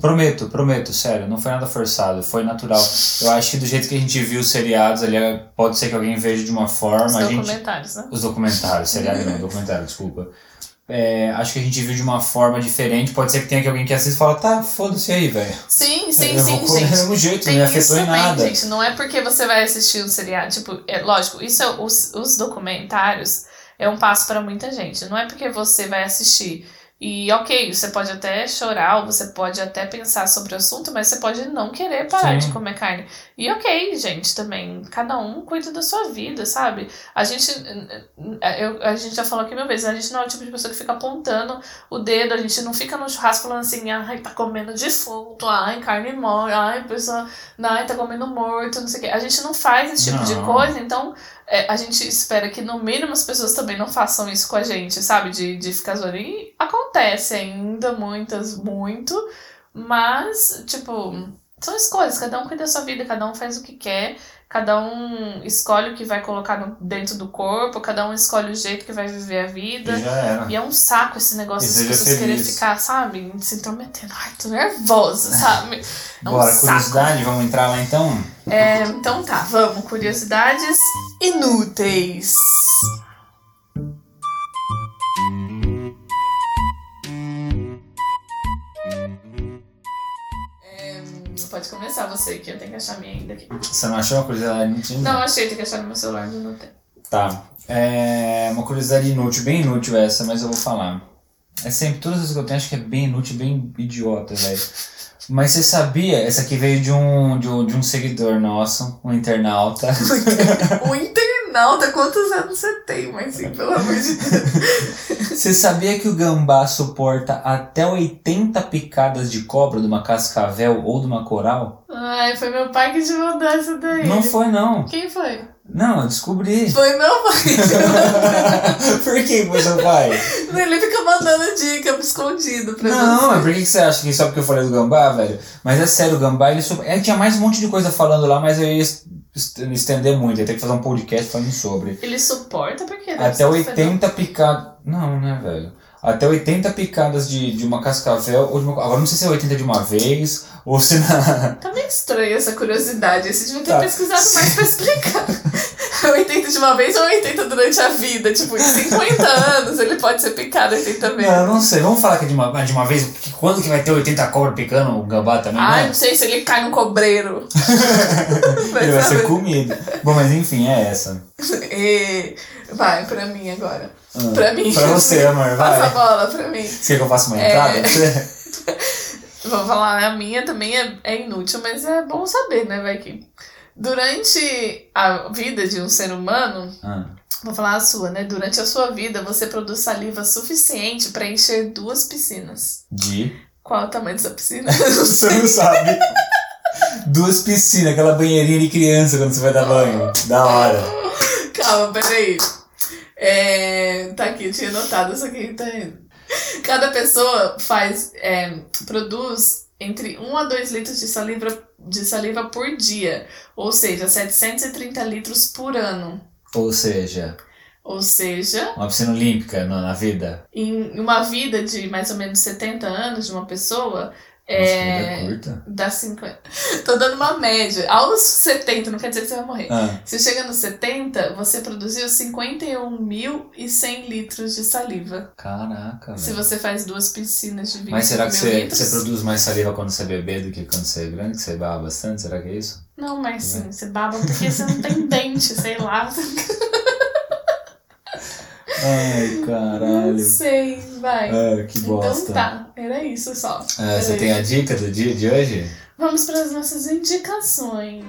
Prometo, prometo, sério, não foi nada forçado, foi natural. Eu acho que do jeito que a gente viu os seriados ali, pode ser que alguém veja de uma forma, Os a gente... documentários, né? Os documentários, seriado não, documentário, desculpa. É, acho que a gente viu de uma forma diferente, pode ser que tenha alguém que assista e fala, tá, foda-se aí, velho. Sim, sim, eu sim, vou comer do gente. mesmo jeito, não me afetou em também, nada. gente. Não é porque você vai assistir um seriado. Tipo, é lógico, isso é os, os documentários é um passo para muita gente. Não é porque você vai assistir. E ok, você pode até chorar, ou você pode até pensar sobre o assunto, mas você pode não querer parar Sim. de comer carne. E ok, gente, também. Cada um cuida da sua vida, sabe? A gente. Eu, a gente já falou aqui mil vezes, a gente não é o tipo de pessoa que fica apontando o dedo, a gente não fica no churrasco falando assim, ai, tá comendo defunto, ai, carne morta, ai, pessoa, ai, tá comendo morto, não sei o quê. A gente não faz esse tipo de Não. coisa, então é, a gente espera que no mínimo as pessoas também não façam isso com a gente, sabe? De, de ficar zoando. E acontece ainda, muitas, muito, mas, tipo, são escolhas, cada um cuida da sua vida, cada um faz o que quer. Cada um escolhe o que vai colocar no- dentro do corpo, cada um escolhe o jeito que vai viver a vida. E já era. E é um saco esse negócio E seja pessoas feliz. ficar, sabe, se intrometendo. Ai, tô nervosa, sabe? É um Bora, saco. curiosidade, vamos entrar lá então? É, então tá, vamos. Curiosidades inúteis. É, pode começar você, que eu tenho que achar minha ainda aqui. Você não achou uma curiosidade inútil? Não, achei, tem que achar no meu celular, não não tem. Tá. É uma curiosidade inútil, bem inútil essa, mas eu vou falar. É sempre, todas as que eu tenho, acho que é bem inútil, bem idiota, velho. Mas você sabia, essa aqui veio de um, de um, de um seguidor nosso, um internauta. O internauta, quantos anos você tem, mas sim, pelo amor de Deus. Você sabia que o gambá suporta até 80 picadas de cobra de uma cascavel ou de uma coral? Ai, foi meu pai que te mandou essa daí. Não foi, não. Quem foi? Não, eu descobri. Foi meu pai. Por que foi seu pai? Ele fica mandando dica escondido pra Não, você. mas por que você acha que só porque eu falei do gambá, velho? Mas é sério, o gambá, ele... su- é, tinha mais um monte de coisa falando lá, mas eu ia est- est- estender muito, ia ter que fazer um podcast falando sobre. Ele suporta porque Até ser 80 picadas... Não, né, velho? Até 80 picadas de, de uma cascavel ou de uma... Agora não sei se é 80 de uma vez ou se na... Tá meio estranha essa curiosidade. Você devia ter Tá. pesquisado mais pra explicar. 80 de uma vez ou 80 durante a vida? Tipo, em 50 anos ele pode ser picado 80 Não, vezes. eu não sei. Vamos falar que de uma, de uma vez. porque Quando que vai ter 80 cobras picando o gambá também, Ai, né? não sei se ele cai no cobreiro. Vai Ele vai ser comido. Bom, mas enfim, é essa. E... Vai, pra mim agora. Ah, Pra mim. Pra você, amor, Passa a vai. bola pra mim. Você quer que eu faça uma É. entrada? Vou falar, a minha também é, é inútil, mas é bom saber, né, vai que... Durante a vida de um ser humano, Ah, vou falar a sua, né? Durante a sua vida, você produz saliva suficiente para encher duas piscinas. de. Qual é o tamanho dessa piscina? Você não sabe. Duas piscinas, aquela banheirinha de criança quando você vai dar banho. Da hora. Calma, peraí. É, tá aqui, eu tinha anotado isso aqui, tá indo. Cada pessoa faz, é, produz entre 1 a 2 litros de saliva, de saliva por dia, ou seja, 730 litros por ano. Ou seja, Ou seja, uma piscina olímpica na, na vida. em uma vida de mais ou menos 70 anos de uma pessoa, é, curta. dá 50. Tô dando uma média. Aos 70, não quer dizer que você vai morrer. Ah, Se chega nos 70, você produziu 51.100 litros de saliva. caraca, Se velho. você faz duas piscinas de 20 Mas será que você, você produz mais saliva quando você é bebê do que quando você é grande? Que você baba bastante? Será que é isso? Não, mas sim, você baba porque você não tem dente, sei lá. Ai, Não caralho. sei, vai. Ah, que então bosta. tá, era isso só. Ah, você tem a dica do dia de hoje? Vamos para as nossas indicações.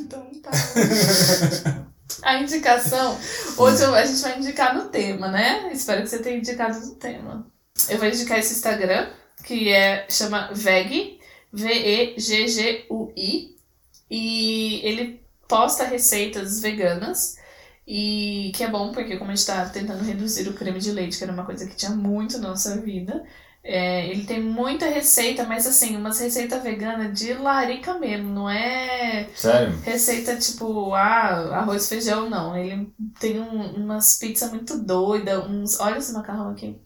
Então tá. A indicação. Hoje a gente vai indicar no tema, né? Espero que você tenha indicado no tema. Eu vou indicar esse Instagram, que é chama Veg, V-E-G-G-U-I. E ele posta receitas veganas. E que é bom porque, como a gente tá tentando reduzir o creme de leite, que era uma coisa que tinha muito na nossa vida, é, ele tem muita receita, mas assim, umas receitas veganas de larica mesmo, não é Sério? receita tipo, ah, arroz e feijão, não. Ele tem um- umas pizzas muito doidas, uns. Olha esse macarrão aqui.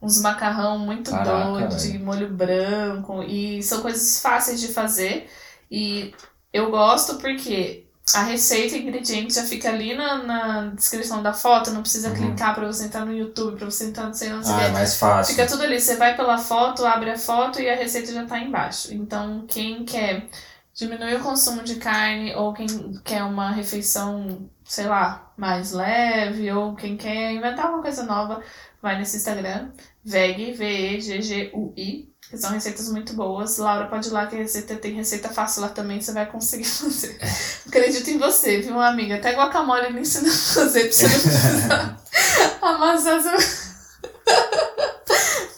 Uns macarrão muito Caraca, doidos, de velho. molho branco. E são coisas fáceis de fazer. E eu gosto porque a receita e ingredientes já fica ali na, na descrição da foto. Não precisa Uhum. clicar pra você entrar no YouTube, pra você entrar no sei lá, não sei o Ah, quê. é mais fácil. Fica tudo ali. Você vai pela foto, abre a foto e a receita já tá embaixo. Então, quem quer diminuir o consumo de carne ou quem quer uma refeição, sei lá, mais leve ou quem quer inventar uma coisa nova, vai nesse Instagram, veg, V-E-G-G-U-I, que são receitas muito boas. Laura, pode ir lá que a receita tem receita fácil lá também, você vai conseguir fazer. Acredito em você, viu, amiga? Até guacamole ele ensina a fazer pra você não precisar amassar seu...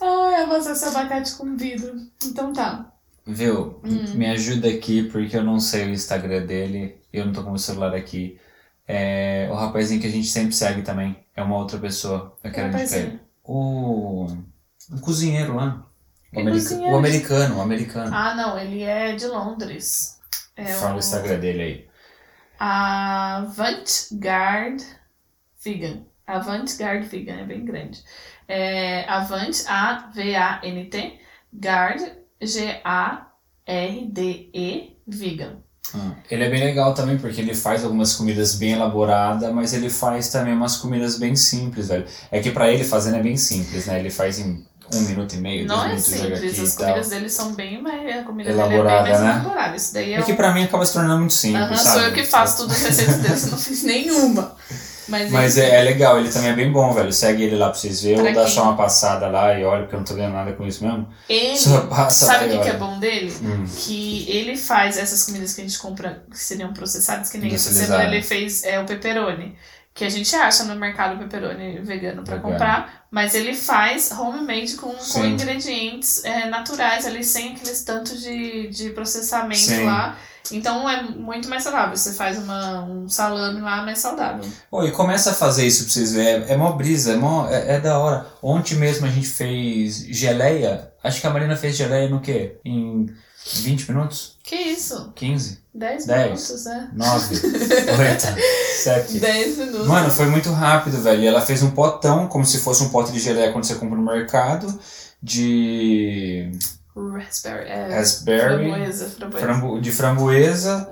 Ai, amassar seu abacate com vidro. Então tá. Viu? Hum. Me ajuda aqui, porque eu não sei o Instagram dele. e Eu não tô com o celular aqui. É, o rapazinho que a gente sempre segue também. É uma outra pessoa. Eu quero indicar. O, o cozinheiro lá. O, america- cozinheiro? o americano, o americano. Ah, não, ele é de Londres. É Fala o Instagram dele aí. Avantgarde Vegan. Avantgarde Vegan, é bem grande. É Avant, A-V-A-N-T, Gard, G-A-R-D-E, Vegan. Ah, Ele é bem legal também, porque ele faz algumas comidas bem elaboradas, mas ele faz também umas comidas bem simples, velho. É que pra ele fazendo é bem simples, né? Ele faz em um minuto e meio, Não dois é minutos, joga aqui as e tal. comidas dele são bem mais. A comida dele é Elaborada, bem mais né? elaborada. Isso daí é, É que um- pra mim acaba se tornando muito simples, Aham, sabe? sou eu que faço todas as receitas dele, você não fiz nenhuma. Mas, Mas ele- é, é legal, ele também é bem bom, velho. Segue ele lá pra vocês verem, Pra ou dá só uma passada lá e olha, porque eu não tô ganhando nada com isso mesmo. ele sabe o que, que é bom dele? Hum. que ele faz essas comidas que a gente compra que seriam processadas, que nem essa semana ele fez é, o pepperoni. Que a gente acha no mercado pepperoni vegano pra Vegano. comprar, mas ele faz homemade com, com ingredientes é, naturais ali, sem aqueles tantos de, de processamento Sim. lá. Então é muito mais saudável. Você faz uma, um salame lá mais saudável. Ô, e começa a fazer isso pra vocês verem. É, é mó brisa, é, mó, é, é da hora. Ontem mesmo a gente fez geleia. Acho que a Marina fez geleia no quê? Em 20 minutos? Que isso? 15? 10 Dez. minutos, né? 9? 8? 7? 10 minutos. Mano, foi muito rápido, velho. E ela fez um potão, como se fosse um pote de geleia quando você compra no mercado. De Raspberry. É, raspberry, Framboesa, framboesa. frambo- de framboesa.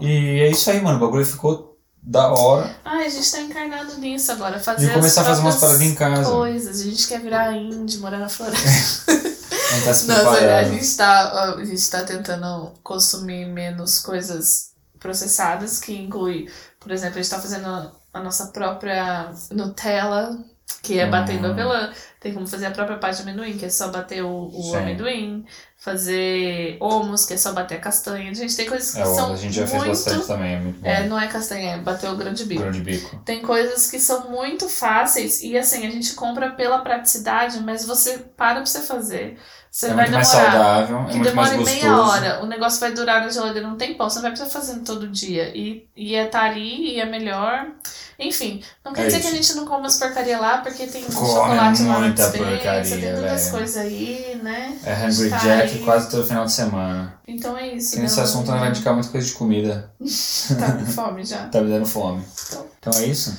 E é isso aí, mano. O bagulho ficou da hora. Ai, a gente tá encarnado nisso agora. Fazer De começar a fazer umas paradas em casa. Coisas. A gente quer virar indie, morar na floresta. tá se Não, sério, a preparando. gente, tá, a gente tá tentando consumir menos coisas processadas, que inclui, por exemplo, a gente tá fazendo a nossa própria Nutella que é batendo Hum. avelã. Tem como fazer a própria parte de amendoim, que é só bater o, o amendoim. Fazer homus, que é só bater a castanha. Gente, tem coisas que É, são a gente já fez muito... bastante também, é muito bom. É, não é castanha, é bater o grão de bico. Grão de bico. Tem coisas que são muito fáceis e assim, a gente compra pela praticidade, mas você para pra você fazer. Você é vai demorar. saudável, é que demore gostoso. meia hora, o negócio vai durar na geladeira um tempão, você não vai precisar fazendo todo dia. E, e é tá ali e é melhor. Enfim, não quer É dizer isso. que a gente não come as porcaria lá, porque tem Come chocolate lá na muita dispensa, tem todas as velho. coisas aí, né? É Hungry Tá Jack aí. quase todo final de semana. Então é isso. Que nesse assunto não vai indicar muita coisa de comida. Tá com fome já. Tá me dando fome. Então é isso?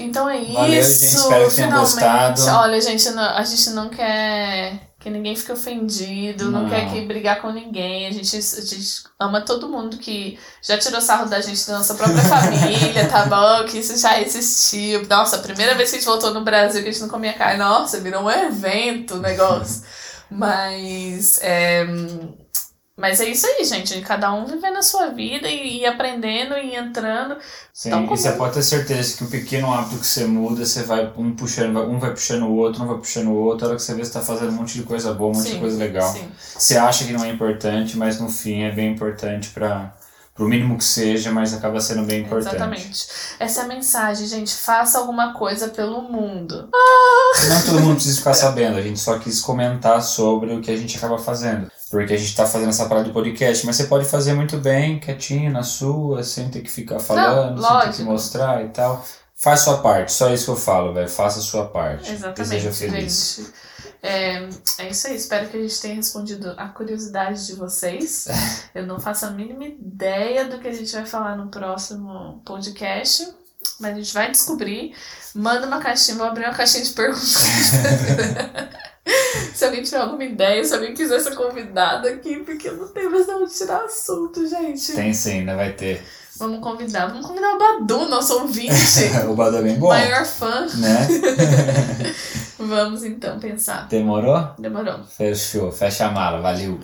Então é Valeu, isso. gente, espero que tenham gostado. Olha, gente, não- a gente não quer que ninguém fique ofendido, não, Não. quer que brigar com ninguém. A gente, a gente ama todo mundo que já tirou sarro da gente da nossa própria família, tá bom? Que isso já existiu. Nossa, a primeira vez que a gente voltou no Brasil que a gente não comia carne, nossa, virou um evento o negócio. Mas é, mas é isso aí, gente. Cada um vivendo a sua vida e, e aprendendo e entrando. Sim, Então, e como- você pode ter certeza que um pequeno hábito que você muda, você vai um puxando, um vai puxando o outro, um vai puxando o outro, a hora que você vê você tá fazendo um monte de coisa boa, um monte de Sim, coisa legal. Sim. Você acha que não é importante, mas no fim é bem importante para pro mínimo que seja, mas acaba sendo bem importante. Exatamente. Essa é a mensagem, gente. Faça alguma coisa pelo mundo. Não todo mundo precisa ficar sabendo, a gente só quis comentar sobre o que a gente acaba fazendo. Porque a gente tá fazendo essa parada de podcast, mas você pode fazer muito bem, quietinho, na sua, sem ter que ficar falando, sem ter que mostrar e tal. Faz sua parte, só isso que eu falo, velho. Faça a sua parte. Exatamente, Deseja feliz. gente. É, é isso aí. Espero que a gente tenha respondido a curiosidade de vocês. Eu não faço a mínima ideia do que a gente vai falar no próximo podcast. Mas a gente vai descobrir. Manda uma caixinha, vou abrir uma caixinha de perguntas. se alguém tiver alguma ideia, se alguém quiser ser convidado aqui, porque eu não tenho mais de onde tirar assunto, gente. Tem sim, ainda vai ter. Vamos convidar. Vamos convidar o Badu, nosso ouvinte. o Badu é bem bom, maior fã. né? Vamos então pensar. Demorou? Demorou. Fechou. Fecha a mala, valeu.